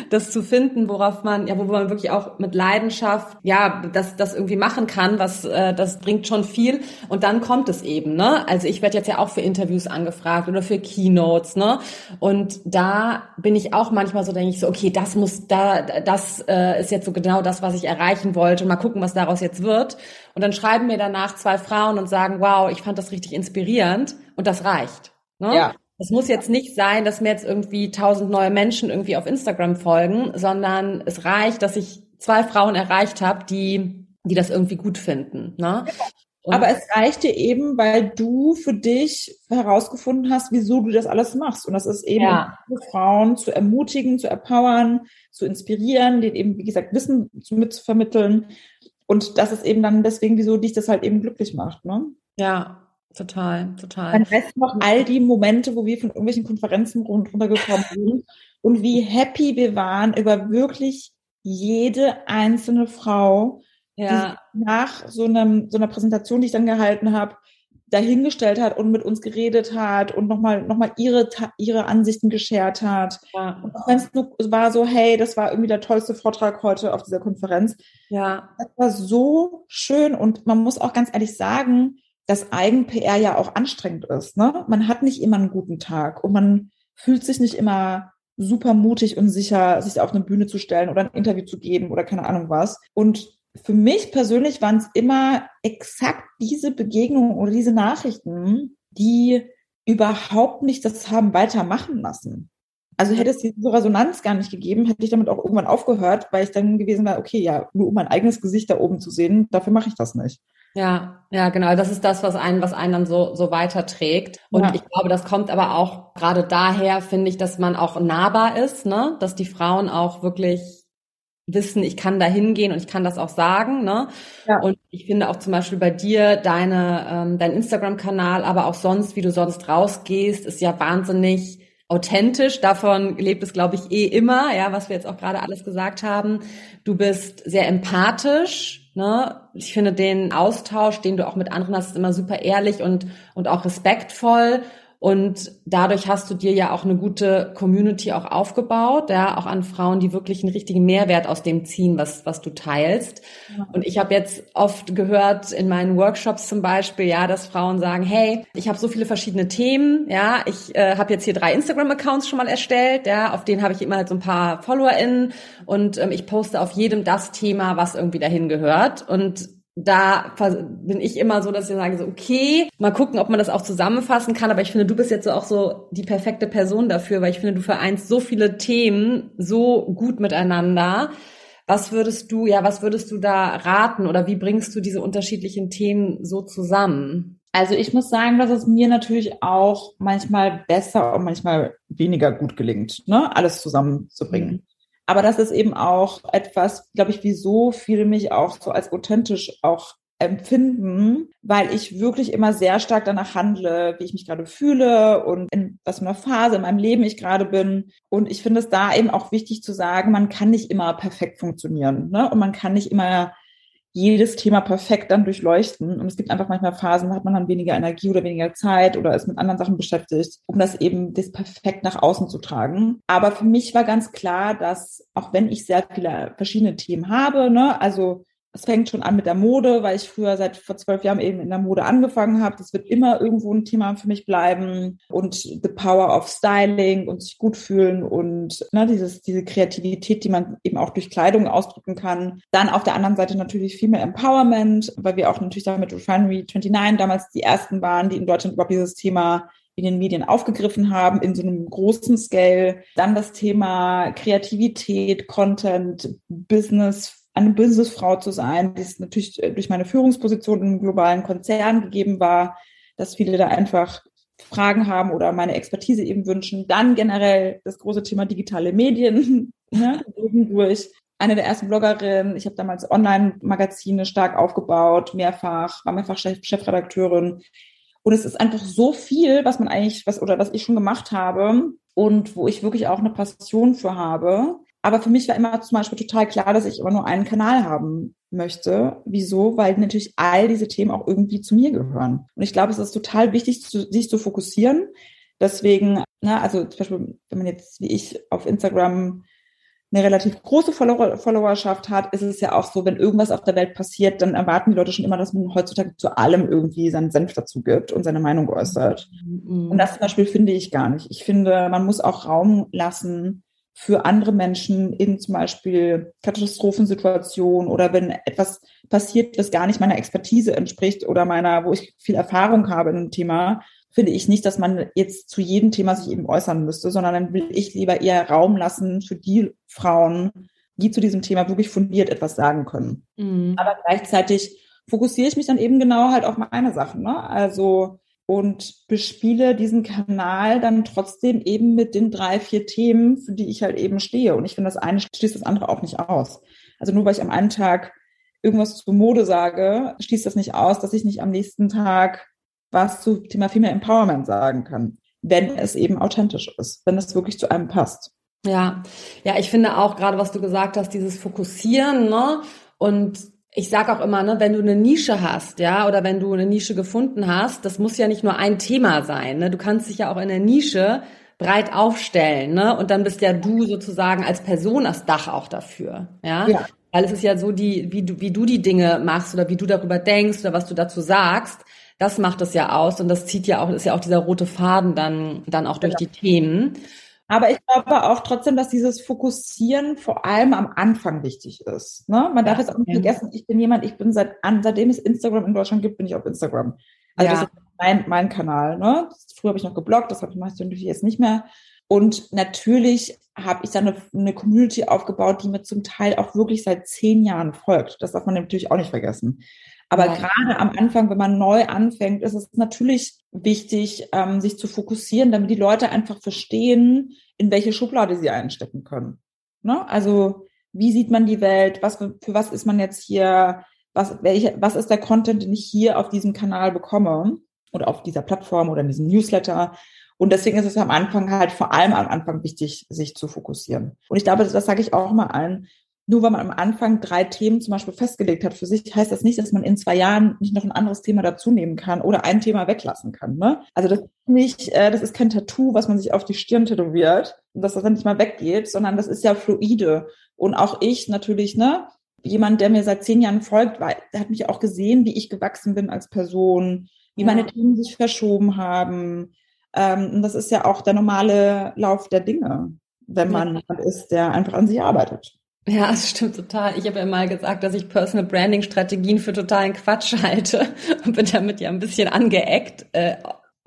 [SPEAKER 2] das zu finden, worauf man, ja, wo man wirklich auch mit Leidenschaft, ja, das, das irgendwie machen kann, was, äh, das bringt schon viel. Und dann kommt es eben, ne? Also ich werde jetzt ja auch für Interviews angefragt oder für Keynotes, ne? Und da bin ich auch manchmal so, denke ich so, okay, das muss, da, das äh, ist jetzt so genau das, was ich erreichen wollte. Mal gucken, was daraus jetzt wird. Und dann schreiben mir danach zwei Frauen und sagen, wow, ich fand das richtig inspirierend und das reicht. Ne? Ja. Es muss jetzt nicht sein, dass mir jetzt irgendwie tausend neue Menschen irgendwie auf Instagram folgen, sondern es reicht, dass ich zwei Frauen erreicht habe, die, die das irgendwie gut finden. Ne?
[SPEAKER 1] Und Aber es reichte eben, weil du für dich herausgefunden hast, wieso du das alles machst. Und das ist eben, ja. Frauen zu ermutigen, zu empowern, zu inspirieren, denen eben, wie gesagt, Wissen mitzuvermitteln. Und das ist eben dann deswegen, wieso dich das halt eben glücklich macht. Ne?
[SPEAKER 2] Ja, Total, total.
[SPEAKER 1] Dann weißt noch all die Momente, wo wir von irgendwelchen Konferenzen runtergekommen sind und wie happy wir waren über wirklich jede einzelne Frau, ja. die nach so, einem, so einer Präsentation, die ich dann gehalten habe, dahingestellt hat und mit uns geredet hat und nochmal noch mal ihre, ihre Ansichten geschert hat. Ja. Und auch wenn es war so, hey, das war irgendwie der tollste Vortrag heute auf dieser Konferenz. Ja. Das war so schön und man muss auch ganz ehrlich sagen, dass Eigen-PR ja auch anstrengend ist. Ne? Man hat nicht immer einen guten Tag und man fühlt sich nicht immer super mutig und sicher, sich auf eine Bühne zu stellen oder ein Interview zu geben oder keine Ahnung was. Und für mich persönlich waren es immer exakt diese Begegnungen oder diese Nachrichten, die überhaupt nicht das haben weitermachen lassen. Also hätte es diese Resonanz gar nicht gegeben, hätte ich damit auch irgendwann aufgehört, weil ich dann gewesen wäre, okay, ja, nur um mein eigenes Gesicht da oben zu sehen, dafür mache ich das nicht.
[SPEAKER 2] Ja, ja, genau. Das ist das, was einen, was einen dann so, so weiterträgt. Und ja. ich glaube, das kommt aber auch gerade daher, finde ich, dass man auch nahbar ist, ne? Dass die Frauen auch wirklich wissen, ich kann da hingehen und ich kann das auch sagen, ne? Ja. Und ich finde auch zum Beispiel bei dir deine, ähm, dein Instagram-Kanal, aber auch sonst, wie du sonst rausgehst, ist ja wahnsinnig authentisch. Davon lebt es, glaube ich, eh immer, ja, was wir jetzt auch gerade alles gesagt haben. Du bist sehr empathisch, Ne? Ich finde den Austausch, den du auch mit anderen hast, ist immer super ehrlich und, und auch respektvoll. Und dadurch hast du dir ja auch eine gute Community auch aufgebaut, ja, auch an Frauen, die wirklich einen richtigen Mehrwert aus dem ziehen, was, was du teilst. Ja. Und ich habe jetzt oft gehört in meinen Workshops zum Beispiel, ja, dass Frauen sagen, hey, ich habe so viele verschiedene Themen, ja, ich äh, habe jetzt hier drei Instagram-Accounts schon mal erstellt, ja, auf denen habe ich immer halt so ein paar FollowerInnen und ähm, ich poste auf jedem das Thema, was irgendwie dahin gehört. Und da bin ich immer so, dass ich sage so, okay, mal gucken, ob man das auch zusammenfassen kann. Aber ich finde, du bist jetzt so auch so die perfekte Person dafür, weil ich finde, du vereinst so viele Themen so gut miteinander. Was würdest du, ja, was würdest du da raten oder wie bringst du diese unterschiedlichen Themen so zusammen?
[SPEAKER 1] Also ich muss sagen, dass es mir natürlich auch manchmal besser und manchmal weniger gut gelingt, ne, alles zusammenzubringen. Aber das ist eben auch etwas, glaube ich, wieso viele mich auch so als authentisch auch empfinden, weil ich wirklich immer sehr stark danach handle, wie ich mich gerade fühle und in was für einer Phase in meinem Leben ich gerade bin. Und ich finde es da eben auch wichtig zu sagen, man kann nicht immer perfekt funktionieren. Ne? Und man kann nicht immer jedes Thema perfekt dann durchleuchten. Und es gibt einfach manchmal Phasen, da hat man dann weniger Energie oder weniger Zeit oder ist mit anderen Sachen beschäftigt, um das eben das perfekt nach außen zu tragen. Aber für mich war ganz klar, dass auch wenn ich sehr viele verschiedene Themen habe, ne, also es fängt schon an mit der Mode, weil ich früher seit vor zwölf Jahren eben in der Mode angefangen habe. Das wird immer irgendwo ein Thema für mich bleiben. Und the power of styling und sich gut fühlen und ne, dieses, diese Kreativität, die man eben auch durch Kleidung ausdrücken kann. Dann auf der anderen Seite natürlich viel mehr Empowerment, weil wir auch natürlich da mit Refinery 29 damals die ersten waren, die in Deutschland überhaupt dieses Thema in den Medien aufgegriffen haben, in so einem großen Scale. Dann das Thema Kreativität, Content, Business, eine Businessfrau zu sein, die es natürlich äh, durch meine Führungsposition im globalen Konzern gegeben war, dass viele da einfach Fragen haben oder meine Expertise eben wünschen. Dann generell das große Thema digitale Medien, ne, durch eine der ersten Bloggerinnen. Ich habe damals Online-Magazine stark aufgebaut, mehrfach, war mehrfach Chef Chefredakteurin. Und es ist einfach so viel, was man eigentlich, was oder was ich schon gemacht habe und wo ich wirklich auch eine Passion für habe. Aber für mich war immer zum Beispiel total klar, dass ich immer nur einen Kanal haben möchte. Wieso? Weil natürlich all diese Themen auch irgendwie zu mir gehören. Und ich glaube, es ist total wichtig, sich zu fokussieren. Deswegen, na, also zum Beispiel, wenn man jetzt wie ich auf Instagram eine relativ große Follower Followerschaft hat, ist es ja auch so, wenn irgendwas auf der Welt passiert, dann erwarten die Leute schon immer, dass man heutzutage zu allem irgendwie seinen Senf dazu gibt und seine Meinung äußert. Mhm. Und das zum Beispiel finde ich gar nicht. Ich finde, man muss auch Raum lassen für andere Menschen in zum Beispiel Katastrophensituationen oder wenn etwas passiert, was gar nicht meiner Expertise entspricht oder meiner, wo ich viel Erfahrung habe in einem Thema, finde ich nicht, dass man jetzt zu jedem Thema sich eben äußern müsste, sondern dann will ich lieber eher Raum lassen für die Frauen, die zu diesem Thema wirklich fundiert etwas sagen können. Mhm. Aber gleichzeitig fokussiere ich mich dann eben genau halt auf meine Sachen. Ne? Also und bespiele diesen Kanal dann trotzdem eben mit den drei, vier Themen, für die ich halt eben stehe. Und ich finde, das eine schließt das andere auch nicht aus. Also nur weil ich am einen Tag irgendwas zu Mode sage, schließt das nicht aus, dass ich nicht am nächsten Tag was zu Thema Female Empowerment sagen kann, wenn es eben authentisch ist, wenn es wirklich zu einem passt.
[SPEAKER 2] Ja, ja, ich finde auch gerade, was du gesagt hast, dieses Fokussieren, ne? Und ich sage auch immer, ne, wenn du eine Nische hast, ja, oder wenn du eine Nische gefunden hast, das muss ja nicht nur ein Thema sein. Ne? Du kannst dich ja auch in der Nische breit aufstellen, ne? Und dann bist ja du sozusagen als Person das Dach auch dafür, ja. ja. Weil es ist ja so, die, wie du, wie du die Dinge machst oder wie du darüber denkst oder was du dazu sagst, das macht es ja aus und das zieht ja auch, ist ja auch dieser rote Faden dann, dann auch durch genau. die Themen.
[SPEAKER 1] Aber ich glaube auch trotzdem, dass dieses Fokussieren vor allem am Anfang wichtig ist. Ne? Man darf jetzt auch nicht vergessen, ich bin jemand, ich bin seit seitdem es Instagram in Deutschland gibt, bin ich auf Instagram. Also ja. das ist mein, mein Kanal. Ne? Früher habe ich noch gebloggt, das habe ich natürlich jetzt nicht mehr. Und natürlich habe ich dann eine, eine Community aufgebaut, die mir zum Teil auch wirklich seit zehn Jahren folgt. Das darf man natürlich auch nicht vergessen. Aber ja. gerade am Anfang, wenn man neu anfängt, ist es natürlich wichtig, ähm, sich zu fokussieren, damit die Leute einfach verstehen, in welche Schublade sie einstecken können. Ne? Also wie sieht man die Welt? Was für, für was ist man jetzt hier? Was, welche, was ist der Content, den ich hier auf diesem Kanal bekomme oder auf dieser Plattform oder in diesem Newsletter? Und deswegen ist es am Anfang halt vor allem am Anfang wichtig, sich zu fokussieren. Und ich glaube, das, das sage ich auch mal allen nur weil man am Anfang drei Themen zum Beispiel festgelegt hat für sich, heißt das nicht, dass man in zwei Jahren nicht noch ein anderes Thema dazu nehmen kann oder ein Thema weglassen kann. Ne? Also das ist nicht, äh, das ist kein Tattoo, was man sich auf die Stirn tätowiert und dass das dann nicht mal weggeht, sondern das ist ja fluide. Und auch ich natürlich, ne, jemand, der mir seit zehn Jahren folgt, weil, der hat mich auch gesehen, wie ich gewachsen bin als Person, wie ja. meine Themen sich verschoben haben. Ähm, und das ist ja auch der normale Lauf der Dinge, wenn man ja. ist, der einfach an sich arbeitet.
[SPEAKER 2] Ja, das stimmt total. Ich habe ja mal gesagt, dass ich Personal Branding Strategien für totalen Quatsch halte und bin damit ja ein bisschen angeeckt. Äh,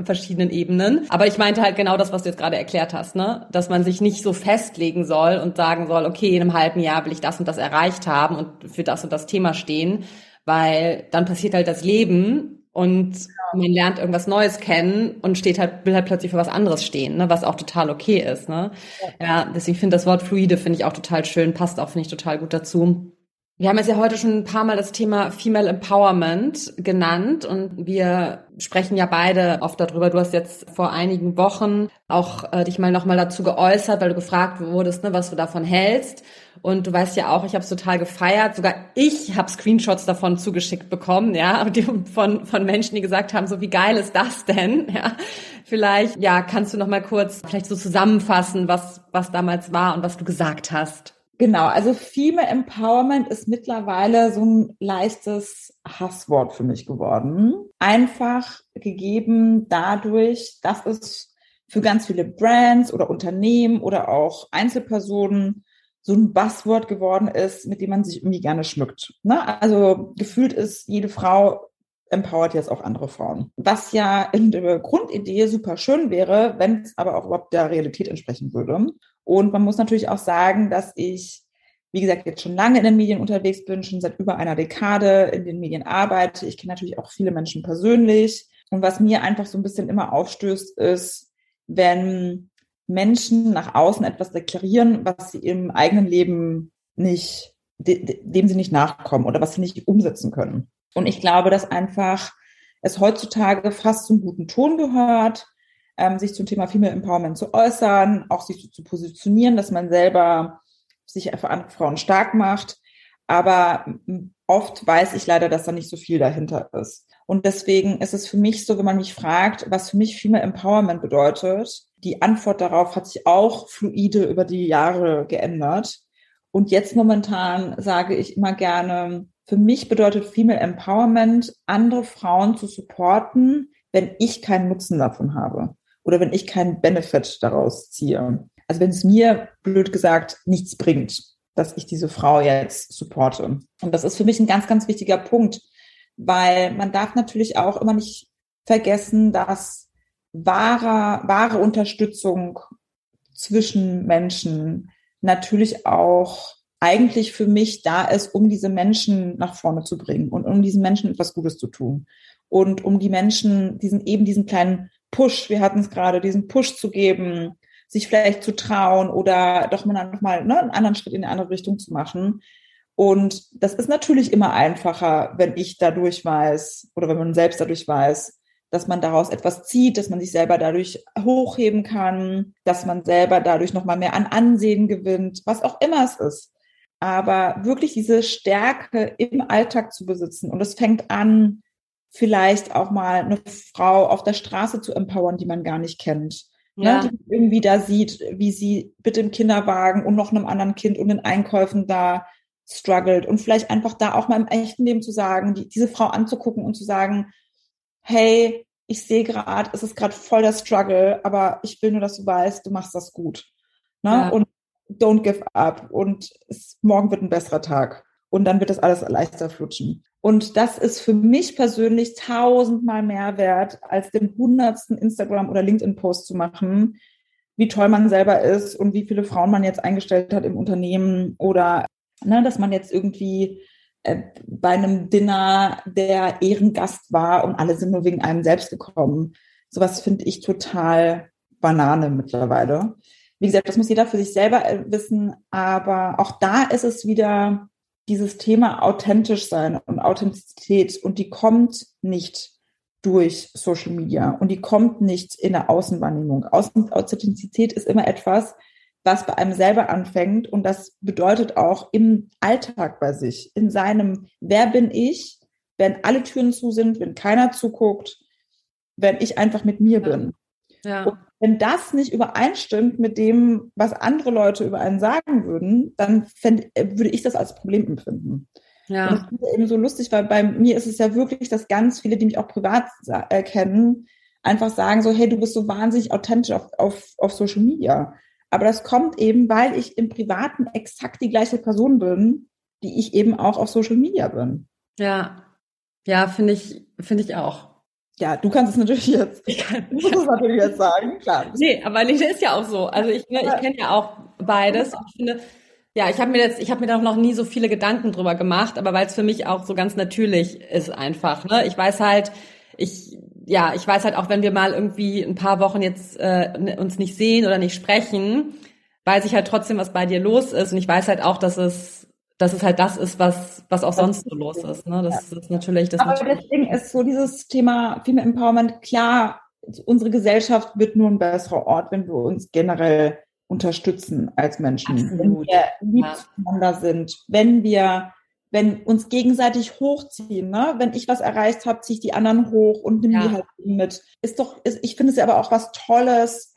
[SPEAKER 2] verschiedenen Ebenen. Aber ich meinte halt genau das, was du jetzt gerade erklärt hast, ne? Dass man sich nicht so festlegen soll und sagen soll, okay, in einem halben Jahr will ich das und das erreicht haben und für das und das Thema stehen, weil dann passiert halt das Leben und man lernt irgendwas Neues kennen und steht halt, will halt plötzlich für was anderes stehen, ne, was auch total okay ist, ne. Ja, ja deswegen finde das Wort fluide finde ich auch total schön, passt auch, finde ich, total gut dazu. Wir haben jetzt ja heute schon ein paar Mal das Thema Female Empowerment genannt und wir sprechen ja beide oft darüber. Du hast jetzt vor einigen Wochen auch äh, dich mal nochmal dazu geäußert, weil du gefragt wurdest, ne, was du davon hältst. Und du weißt ja auch, ich habe es total gefeiert. Sogar ich habe Screenshots davon zugeschickt bekommen, ja, von von Menschen, die gesagt haben, so wie geil ist das denn? Ja, vielleicht ja, kannst du noch mal kurz vielleicht so zusammenfassen, was was damals war und was du gesagt hast.
[SPEAKER 1] Genau, also Female Empowerment ist mittlerweile so ein leichtes Hasswort für mich geworden. Einfach gegeben dadurch, dass es für ganz viele Brands oder Unternehmen oder auch Einzelpersonen so ein Buzzword geworden ist, mit dem man sich irgendwie gerne schmückt. Ne? Also gefühlt ist jede Frau empowert jetzt auch andere Frauen. Was ja in der Grundidee super schön wäre, wenn es aber auch überhaupt der Realität entsprechen würde. Und man muss natürlich auch sagen, dass ich, wie gesagt, jetzt schon lange in den Medien unterwegs bin, schon seit über einer Dekade in den Medien arbeite. Ich kenne natürlich auch viele Menschen persönlich. Und was mir einfach so ein bisschen immer aufstößt, ist, wenn Menschen nach außen etwas deklarieren, was sie im eigenen Leben nicht, dem sie nicht nachkommen oder was sie nicht umsetzen können. Und ich glaube, dass einfach es heutzutage fast zum guten Ton gehört, ähm, sich zum Thema Female Empowerment zu äußern, auch sich so zu positionieren, dass man selber sich für andere Frauen stark macht. Aber oft weiß ich leider, dass da nicht so viel dahinter ist. Und deswegen ist es für mich so, wenn man mich fragt, was für mich Female Empowerment bedeutet, die Antwort darauf hat sich auch fluide über die Jahre geändert. Und jetzt momentan sage ich immer gerne, für mich bedeutet Female Empowerment, andere Frauen zu supporten, wenn ich keinen Nutzen davon habe oder wenn ich keinen Benefit daraus ziehe. Also wenn es mir, blöd gesagt, nichts bringt, dass ich diese Frau jetzt supporte. Und das ist für mich ein ganz, ganz wichtiger Punkt, weil man darf natürlich auch immer nicht vergessen, dass wahre, wahre Unterstützung zwischen Menschen natürlich auch eigentlich für mich da ist, um diese Menschen nach vorne zu bringen und um diesen Menschen etwas Gutes zu tun und um die Menschen diesen eben diesen kleinen Push, wir hatten es gerade, diesen Push zu geben, sich vielleicht zu trauen oder doch mal noch mal ne, einen anderen Schritt in eine andere Richtung zu machen. Und das ist natürlich immer einfacher, wenn ich dadurch weiß oder wenn man selbst dadurch weiß, dass man daraus etwas zieht, dass man sich selber dadurch hochheben kann, dass man selber dadurch noch mal mehr an Ansehen gewinnt, was auch immer es ist. Aber wirklich diese Stärke im Alltag zu besitzen und es fängt an, vielleicht auch mal eine Frau auf der Straße zu empowern, die man gar nicht kennt. Ne, ja. Ne, die irgendwie da sieht, wie sie mit dem Kinderwagen und noch einem anderen Kind und den Einkäufen da struggelt und vielleicht einfach da auch mal im echten Leben zu sagen, die, diese Frau anzugucken und zu sagen, hey, ich sehe gerade, es ist gerade voll der Struggle, aber ich will nur, dass du weißt, du machst das gut. Ne? Ja. Und don't give up. Und es, morgen wird ein besserer Tag. Und dann wird das alles leichter flutschen. Und das ist für mich persönlich tausendmal mehr wert, als den hundertsten Instagram- oder LinkedIn-Post zu machen, wie toll man selber ist und wie viele Frauen man jetzt eingestellt hat im Unternehmen oder ne, dass man jetzt irgendwie äh, bei einem Dinner der Ehrengast war und alle sind nur wegen einem selbst gekommen. Sowas finde ich total Banane mittlerweile. Wie gesagt, das muss jeder für sich selber äh, wissen, aber auch da ist es wieder dieses Thema authentisch sein und Authentizität und die kommt nicht durch Social Media und die kommt nicht in der Außenwahrnehmung. Authentizität ist immer etwas, was bei einem selber anfängt. Und das bedeutet auch im Alltag bei sich, in seinem, wer bin ich, wenn alle Türen zu sind, wenn keiner zuguckt, wenn ich einfach mit mir bin. Ja. Und wenn das nicht übereinstimmt mit dem, was andere Leute über einen sagen würden, dann fänd, würde ich das als Problem empfinden. Ja. Und das ist eben so lustig, weil bei mir ist es ja wirklich, dass ganz viele, die mich auch privat äh, kennen, einfach sagen so, hey, du bist so wahnsinnig authentisch auf, auf, auf Social Media. Aber das kommt eben, weil ich im Privaten exakt die gleiche Person bin, die ich eben auch auf Social Media bin.
[SPEAKER 2] Ja, ja, finde ich, finde ich auch.
[SPEAKER 1] Ja, du kannst es natürlich jetzt.
[SPEAKER 2] Ich kann,
[SPEAKER 1] du musst es natürlich jetzt sagen, klar.
[SPEAKER 2] Nee, aber nicht ist ja auch so. Also ich, ne, ich kenne ja auch beides. Ich finde, ja, ich habe mir jetzt, ich habe mir da noch nie so viele Gedanken drüber gemacht, aber weil es für mich auch so ganz natürlich ist einfach. Ne? Ich weiß halt, ich ja, ich weiß halt auch, wenn wir mal irgendwie ein paar Wochen jetzt äh, uns nicht sehen oder nicht sprechen, weiß ich halt trotzdem, was bei dir los ist und ich weiß halt auch, dass es dass es halt das ist, was, was auch sonst so los ist. Ne? Das ja. ist natürlich das.
[SPEAKER 1] Aber
[SPEAKER 2] natürlich.
[SPEAKER 1] deswegen ist so dieses Thema Female Empowerment klar, unsere Gesellschaft wird nur ein besserer Ort, wenn wir uns generell unterstützen als Menschen. Absolut. Wenn wir lieb ja. zueinander sind, wenn wir wenn uns gegenseitig hochziehen, ne? Wenn ich was erreicht habe, ziehe ich die anderen hoch und nehme ja. die halt mit. Ist doch, ist, ich finde es aber auch was Tolles,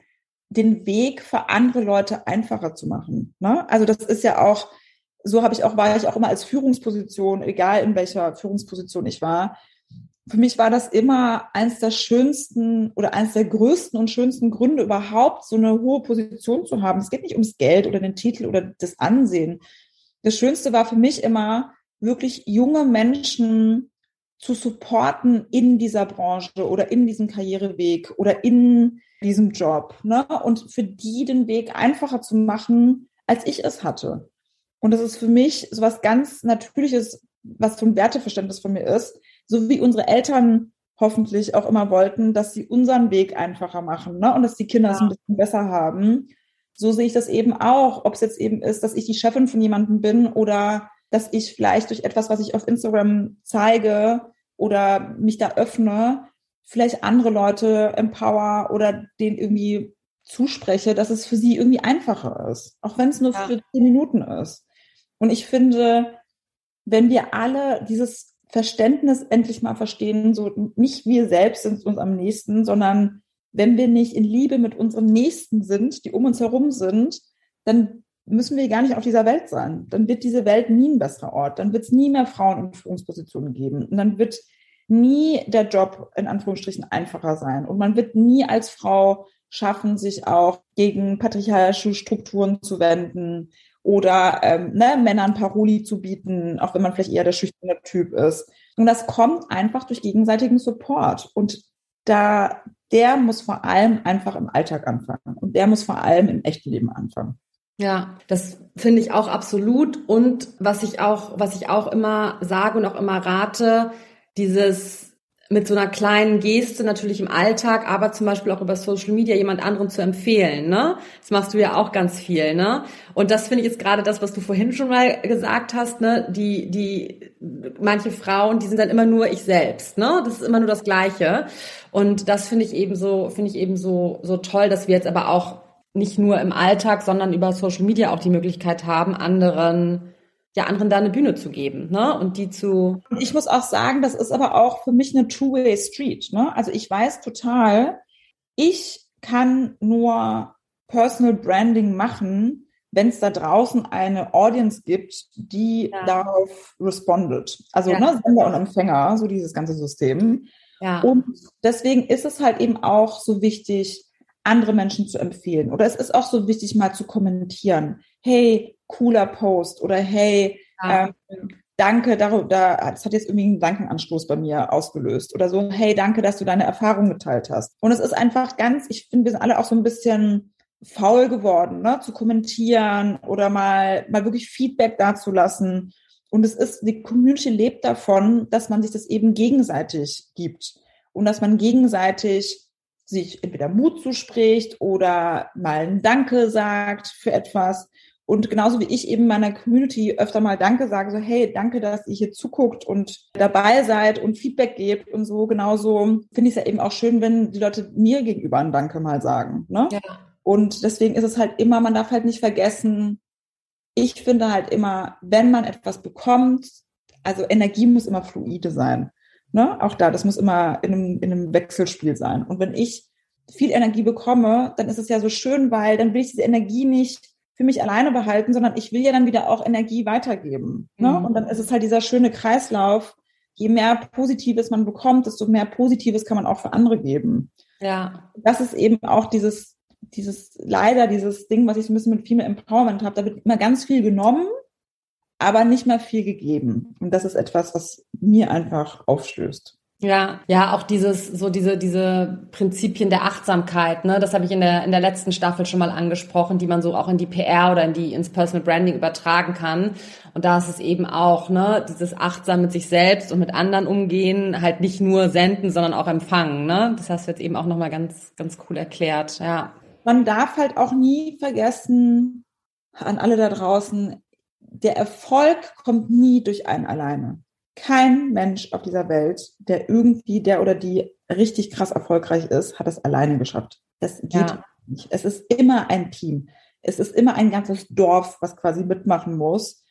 [SPEAKER 1] den Weg für andere Leute einfacher zu machen. Ne? Also das ist ja auch, so habe ich auch, war ich auch immer als Führungsposition, egal in welcher Führungsposition ich war. Für mich war das immer eins der schönsten oder eins der größten und schönsten Gründe überhaupt, so eine hohe Position zu haben. Es geht nicht ums Geld oder den Titel oder das Ansehen. Das Schönste war für mich immer, wirklich junge Menschen zu supporten in dieser Branche oder in diesem Karriereweg oder in diesem Job. Ne? Und für die den Weg einfacher zu machen, als ich es hatte. Und das ist für mich so was ganz Natürliches, was so ein Werteverständnis von mir ist, so wie unsere Eltern hoffentlich auch immer wollten, dass sie unseren Weg einfacher machen ne? und dass die Kinder ja. es ein bisschen besser haben. So sehe ich das eben auch, ob es jetzt eben ist, dass ich die Chefin von jemandem bin oder dass ich vielleicht durch etwas, was ich auf Instagram zeige oder mich da öffne, vielleicht andere Leute empower oder denen irgendwie zuspreche, dass es für sie irgendwie einfacher ist, auch wenn es nur ja. für zehn Minuten ist. Und ich finde, wenn wir alle dieses Verständnis endlich mal verstehen, so nicht wir selbst sind uns am nächsten, sondern wenn wir nicht in Liebe mit unserem Nächsten sind, die um uns herum sind, dann müssen wir gar nicht auf dieser Welt sein. Dann wird diese Welt nie ein besserer Ort. Dann wird es nie mehr Frauen in Führungspositionen geben. Und dann wird nie der Job in Anführungsstrichen einfacher sein. Und man wird nie als Frau schaffen, sich auch gegen patriarchalische Strukturen zu wenden oder ähm, ne, Männern Paroli zu bieten, auch wenn man vielleicht eher der schüchterne Typ ist. Und das kommt einfach durch gegenseitigen Support. Und da, der muss vor allem einfach im Alltag anfangen. Und der muss vor allem im echten Leben anfangen.
[SPEAKER 2] Ja, das finde ich auch absolut. Und was ich auch, was ich auch immer sage und auch immer rate, dieses mit so einer kleinen Geste natürlich im Alltag, aber zum Beispiel auch über Social Media jemand anderen zu empfehlen, ne? Das machst du ja auch ganz viel, ne? Und das finde ich jetzt gerade das, was du vorhin schon mal gesagt hast, ne? Die, die, manche Frauen, die sind dann immer nur ich selbst, ne? Das ist immer nur das Gleiche. Und das finde ich eben so, finde ich eben so, so toll, dass wir jetzt aber auch nicht nur im Alltag, sondern über Social Media auch die Möglichkeit haben, anderen ja, anderen da eine Bühne zu geben, ne? Und die zu.
[SPEAKER 1] Ich muss auch sagen, das ist aber auch für mich eine Two-Way Street, ne? Also ich weiß total, ich kann nur Personal Branding machen, wenn es da draußen eine Audience gibt, die ja. darauf respondet. Also ja. ne, Sender und Empfänger, so dieses ganze System. Ja. Und deswegen ist es halt eben auch so wichtig, andere Menschen zu empfehlen. Oder es ist auch so wichtig, mal zu kommentieren. Hey, cooler Post oder hey, ja. ähm, danke, da, da, das hat jetzt irgendwie einen Dankenanstoß bei mir ausgelöst. Oder so, hey, danke, dass du deine Erfahrung geteilt hast. Und es ist einfach ganz, ich finde, wir sind alle auch so ein bisschen faul geworden, ne, zu kommentieren oder mal, mal wirklich Feedback dazulassen. Und es ist, die Community lebt davon, dass man sich das eben gegenseitig gibt und dass man gegenseitig sich entweder Mut zuspricht oder mal ein Danke sagt für etwas. Und genauso wie ich eben meiner Community öfter mal Danke sage, so hey, danke, dass ihr hier zuguckt und dabei seid und Feedback gebt und so, genauso finde ich es ja eben auch schön, wenn die Leute mir gegenüber ein Danke mal sagen. Ne? Ja. Und deswegen ist es halt immer, man darf halt nicht vergessen, ich finde halt immer, wenn man etwas bekommt, also Energie muss immer fluide sein. Ne? Auch da, das muss immer in einem, in einem Wechselspiel sein. Und wenn ich viel Energie bekomme, dann ist es ja so schön, weil dann will ich diese Energie nicht für mich alleine behalten, sondern ich will ja dann wieder auch Energie weitergeben. Ne? Mhm. Und dann ist es halt dieser schöne Kreislauf. Je mehr Positives man bekommt, desto mehr Positives kann man auch für andere geben. Ja. Das ist eben auch dieses, dieses, leider dieses Ding, was ich so ein bisschen mit Female Empowerment habe. Da wird immer ganz viel genommen aber nicht mehr viel gegeben. Und das ist etwas, was mir einfach aufstößt.
[SPEAKER 2] Ja, ja, auch dieses, so diese, diese Prinzipien der Achtsamkeit, ne, das habe ich in der, in der letzten Staffel schon mal angesprochen, die man so auch in die PR oder in die, ins Personal Branding übertragen kann. Und da ist es eben auch, ne, dieses achtsam mit sich selbst und mit anderen umgehen, halt nicht nur senden, sondern auch empfangen, ne. Das hast du jetzt eben auch nochmal ganz, ganz cool erklärt, ja.
[SPEAKER 1] Man darf halt auch nie vergessen, an alle da draußen, der Erfolg kommt nie durch einen alleine kein Mensch auf dieser Welt, der irgendwie der oder die richtig krass erfolgreich ist, hat es alleine geschafft. Das geht ja. nicht. Es ist immer ein Team. Es ist immer ein ganzes Dorf, was quasi mitmachen muss,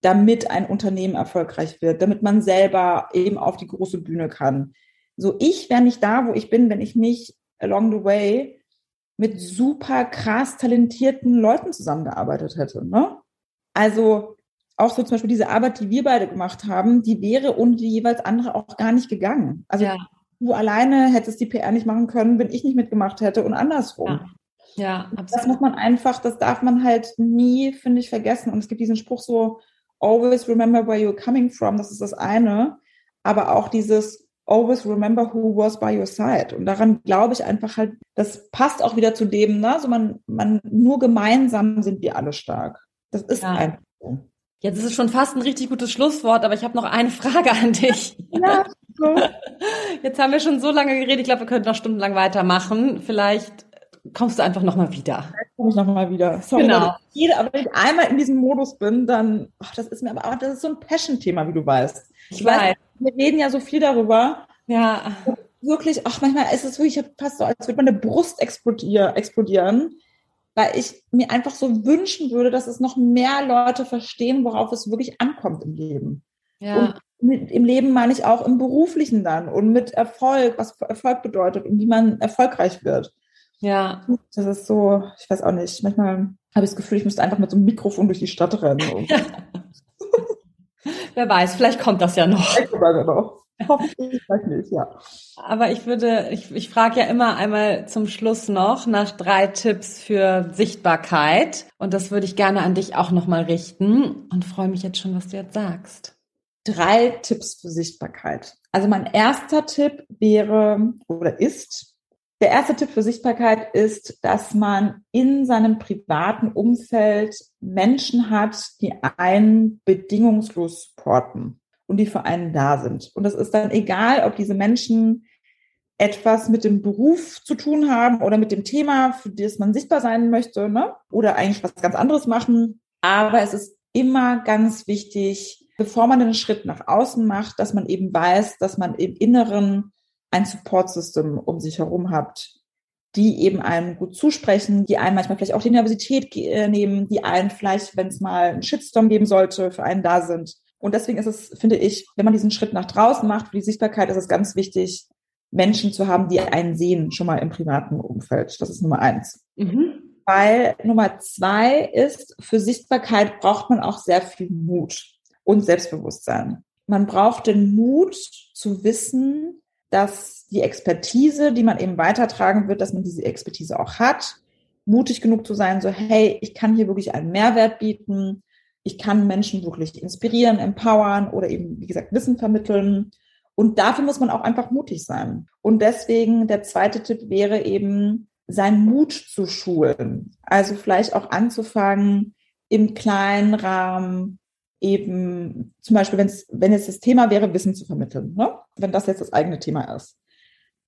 [SPEAKER 1] damit ein Unternehmen erfolgreich wird, damit man selber eben auf die große Bühne kann. So, ich wäre nicht da, wo ich bin, wenn ich nicht along the way mit super krass talentierten Leuten zusammengearbeitet hätte. Ne? Also auch so zum Beispiel diese Arbeit, die wir beide gemacht haben, die wäre ohne die jeweils andere auch gar nicht gegangen. Also ja. du alleine hättest die PR nicht machen können, wenn ich nicht mitgemacht hätte und andersrum.
[SPEAKER 2] Ja. Ja, absolut.
[SPEAKER 1] Das muss man einfach, das darf man halt nie, finde ich, vergessen. Und es gibt diesen Spruch so, always remember where you're coming from, das ist das eine. Aber auch dieses always remember who was by your side. Und daran glaube ich einfach halt, das passt auch wieder zu dem, ne? So man, man, nur gemeinsam sind wir alle stark. Das ist ja. einfach so.
[SPEAKER 2] Jetzt ist es schon fast ein richtig gutes Schlusswort, aber ich habe noch eine Frage an dich. Ja, so. Jetzt haben wir schon so lange geredet, ich glaube, wir könnten noch stundenlang weitermachen. Vielleicht kommst du einfach nochmal wieder.
[SPEAKER 1] Vielleicht komme ich nochmal wieder. Sorry, genau. Jede, aber wenn ich einmal in diesem Modus bin, dann, ach, das ist mir aber, das ist so ein Passion-Thema, wie du weißt. Ich, ich weiß, weiß, wir reden ja so viel darüber.
[SPEAKER 2] Ja.
[SPEAKER 1] Wirklich, ach, manchmal ist es wirklich fast so, als würde meine Brust explodieren weil ich mir einfach so wünschen würde, dass es noch mehr Leute verstehen, worauf es wirklich ankommt im Leben. Ja. Und mit, im Leben meine ich auch im beruflichen dann und mit Erfolg, was Erfolg bedeutet und wie man erfolgreich wird.
[SPEAKER 2] Ja.
[SPEAKER 1] Das ist so, ich weiß auch nicht, manchmal habe ich das Gefühl, ich müsste einfach mit so einem Mikrofon durch die Stadt rennen. Ja.
[SPEAKER 2] Wer weiß, vielleicht kommt das ja noch. Vielleicht sogar
[SPEAKER 1] noch. Hoffentlich nicht, ja.
[SPEAKER 2] Aber ich würde, ich, ich frage ja immer einmal zum Schluss noch nach drei Tipps für Sichtbarkeit. Und das würde ich gerne an dich auch nochmal richten und freue mich jetzt schon, was du jetzt sagst.
[SPEAKER 1] Drei Tipps für Sichtbarkeit. Also mein erster Tipp wäre oder ist, der erste Tipp für Sichtbarkeit ist, dass man in seinem privaten Umfeld Menschen hat, die einen bedingungslos supporten und die für einen da sind. Und es ist dann egal, ob diese Menschen etwas mit dem Beruf zu tun haben oder mit dem Thema, für das man sichtbar sein möchte, ne? oder eigentlich was ganz anderes machen. Aber es ist immer ganz wichtig, bevor man einen Schritt nach außen macht, dass man eben weiß, dass man im Inneren ein Support-System um sich herum hat, die eben einem gut zusprechen, die einen manchmal vielleicht auch die Nervosität äh, nehmen, die einen vielleicht, wenn es mal einen Shitstorm geben sollte, für einen da sind und deswegen ist es, finde ich, wenn man diesen Schritt nach draußen macht, für die Sichtbarkeit, ist es ganz wichtig, Menschen zu haben, die einen sehen, schon mal im privaten Umfeld. Das ist Nummer eins. Mhm. Weil Nummer zwei ist, für Sichtbarkeit braucht man auch sehr viel Mut und Selbstbewusstsein. Man braucht den Mut zu wissen, dass die Expertise, die man eben weitertragen wird, dass man diese Expertise auch hat, mutig genug zu sein, so, hey, ich kann hier wirklich einen Mehrwert bieten ich kann Menschen wirklich inspirieren, empowern oder eben, wie gesagt, Wissen vermitteln. Und dafür muss man auch einfach mutig sein. Und deswegen der zweite Tipp wäre eben, seinen Mut zu schulen. Also vielleicht auch anzufangen, im kleinen Rahmen eben, zum Beispiel, wenn's, wenn jetzt das Thema wäre, Wissen zu vermitteln, ne? wenn das jetzt das eigene Thema ist.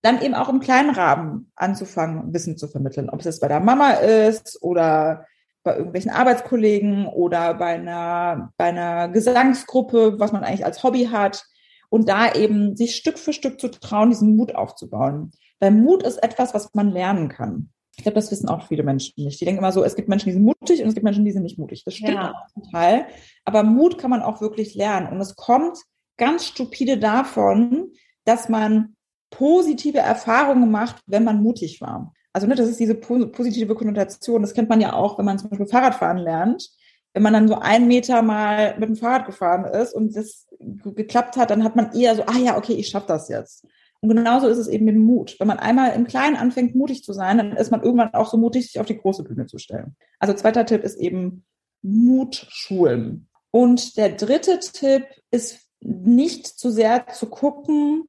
[SPEAKER 1] Dann eben auch im kleinen Rahmen anzufangen, Wissen zu vermitteln. Ob es jetzt bei der Mama ist oder bei irgendwelchen Arbeitskollegen oder bei einer, bei einer Gesangsgruppe, was man eigentlich als Hobby hat. Und da eben sich Stück für Stück zu trauen, diesen Mut aufzubauen. Weil Mut ist etwas, was man lernen kann. Ich glaube, das wissen auch viele Menschen nicht. Die denken immer so, es gibt Menschen, die sind mutig und es gibt Menschen, die sind nicht mutig. Das stimmt ja. auch total. Aber Mut kann man auch wirklich lernen. Und es kommt ganz stupide davon, dass man positive Erfahrungen macht, wenn man mutig war. Also ne, das ist diese positive Konnotation. Das kennt man ja auch, wenn man zum Beispiel Fahrradfahren lernt. Wenn man dann so einen Meter mal mit dem Fahrrad gefahren ist und das geklappt hat, dann hat man eher so, ah ja, okay, ich schaffe das jetzt. Und genauso ist es eben mit Mut. Wenn man einmal im Kleinen anfängt, mutig zu sein, dann ist man irgendwann auch so mutig, sich auf die große Bühne zu stellen. Also zweiter Tipp ist eben Mut schulen. Und der dritte Tipp ist nicht zu sehr zu gucken,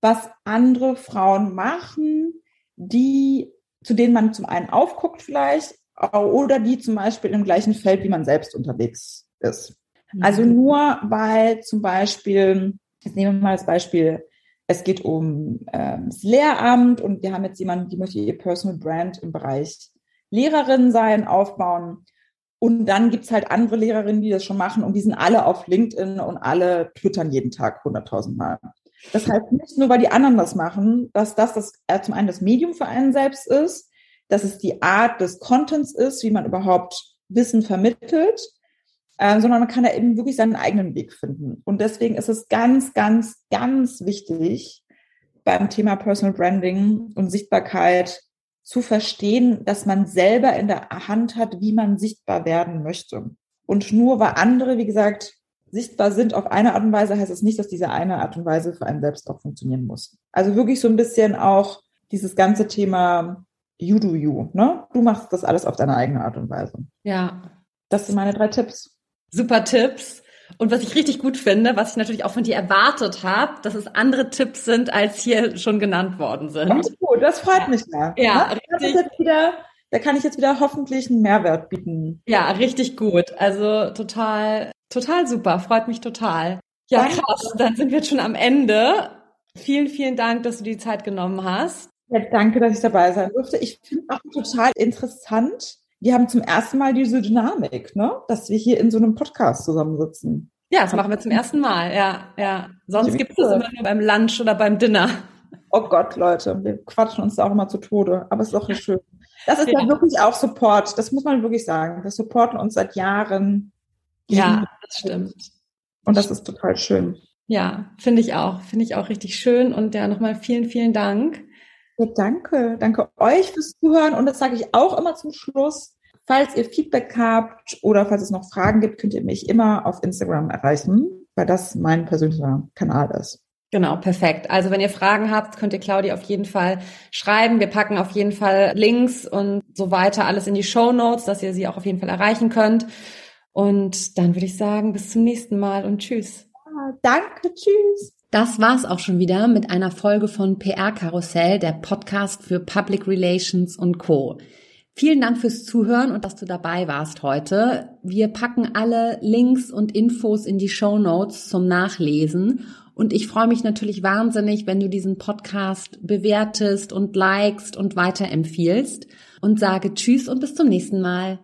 [SPEAKER 1] was andere Frauen machen, die, zu denen man zum einen aufguckt vielleicht, oder die zum Beispiel im gleichen Feld wie man selbst unterwegs ist. Also mhm. nur weil zum Beispiel, jetzt nehmen wir mal das Beispiel, es geht um äh, das Lehramt und wir haben jetzt jemanden, die möchte ihr Personal Brand im Bereich Lehrerin sein, aufbauen. Und dann gibt's halt andere Lehrerinnen, die das schon machen und die sind alle auf LinkedIn und alle twittern jeden Tag 100.000 Mal. Das heißt nicht nur, weil die anderen das machen, dass das, das äh, zum einen das Medium für einen selbst ist, dass es die Art des Contents ist, wie man überhaupt Wissen vermittelt, äh, sondern man kann da eben wirklich seinen eigenen Weg finden. Und deswegen ist es ganz, ganz, ganz wichtig beim Thema Personal Branding und Sichtbarkeit zu verstehen, dass man selber in der Hand hat, wie man sichtbar werden möchte. Und nur weil andere, wie gesagt, sichtbar sind auf eine Art und Weise, heißt es nicht, dass diese eine Art und Weise für einen selbst auch funktionieren muss. Also wirklich so ein bisschen auch dieses ganze Thema You do you, ne? Du machst das alles auf deine eigene Art und Weise.
[SPEAKER 2] Ja.
[SPEAKER 1] Das sind meine drei Tipps.
[SPEAKER 2] Super Tipps. Und was ich richtig gut finde, was ich natürlich auch von dir erwartet habe, dass es andere Tipps sind, als hier schon genannt worden sind.
[SPEAKER 1] Ganz gut, das freut ja. mich sehr.
[SPEAKER 2] Ja, ne?
[SPEAKER 1] richtig. Wieder, da kann ich jetzt wieder hoffentlich einen Mehrwert bieten.
[SPEAKER 2] Ja, richtig gut. Also total, total super. Freut mich total. Ja, krass. Dann sind wir jetzt schon am Ende. Vielen, vielen Dank, dass du die Zeit genommen hast.
[SPEAKER 1] Ja, danke, dass ich dabei sein durfte. Ich finde auch total interessant. Wir haben zum ersten Mal diese Dynamik, ne? dass wir hier in so einem Podcast zusammensitzen.
[SPEAKER 2] Ja, das machen wir zum ersten Mal, ja, ja. Sonst gibt es das immer nur beim Lunch oder beim Dinner.
[SPEAKER 1] Oh Gott, Leute, wir quatschen uns da auch immer zu Tode, aber es ist doch nicht schön. Das ist ja. ja wirklich auch Support, das muss man wirklich sagen. Wir supporten uns seit Jahren.
[SPEAKER 2] Ja, das stimmt.
[SPEAKER 1] Und das ist total schön.
[SPEAKER 2] Ja, finde ich auch, finde ich auch richtig schön. Und ja, nochmal vielen, vielen Dank.
[SPEAKER 1] Ja, danke. Danke euch fürs Zuhören. Und das sage ich auch immer zum Schluss. Falls ihr Feedback habt oder falls es noch Fragen gibt, könnt ihr mich immer auf Instagram erreichen, weil das mein persönlicher Kanal ist.
[SPEAKER 2] Genau, perfekt. Also wenn ihr Fragen habt, könnt ihr Claudia auf jeden Fall schreiben. Wir packen auf jeden Fall Links und so weiter alles in die Show Notes, dass ihr sie auch auf jeden Fall erreichen könnt. Und dann würde ich sagen, bis zum nächsten Mal und tschüss.
[SPEAKER 1] danke, tschüss.
[SPEAKER 2] Das war's auch schon wieder mit einer Folge von PR Karussell, der Podcast für Public Relations und Co. Vielen Dank fürs Zuhören und dass du dabei warst heute. Wir packen alle Links und Infos in die Show Notes zum Nachlesen. Und ich freue mich natürlich wahnsinnig, wenn du diesen Podcast bewertest und likest und weiterempfiehlst und sage Tschüss und bis zum nächsten Mal.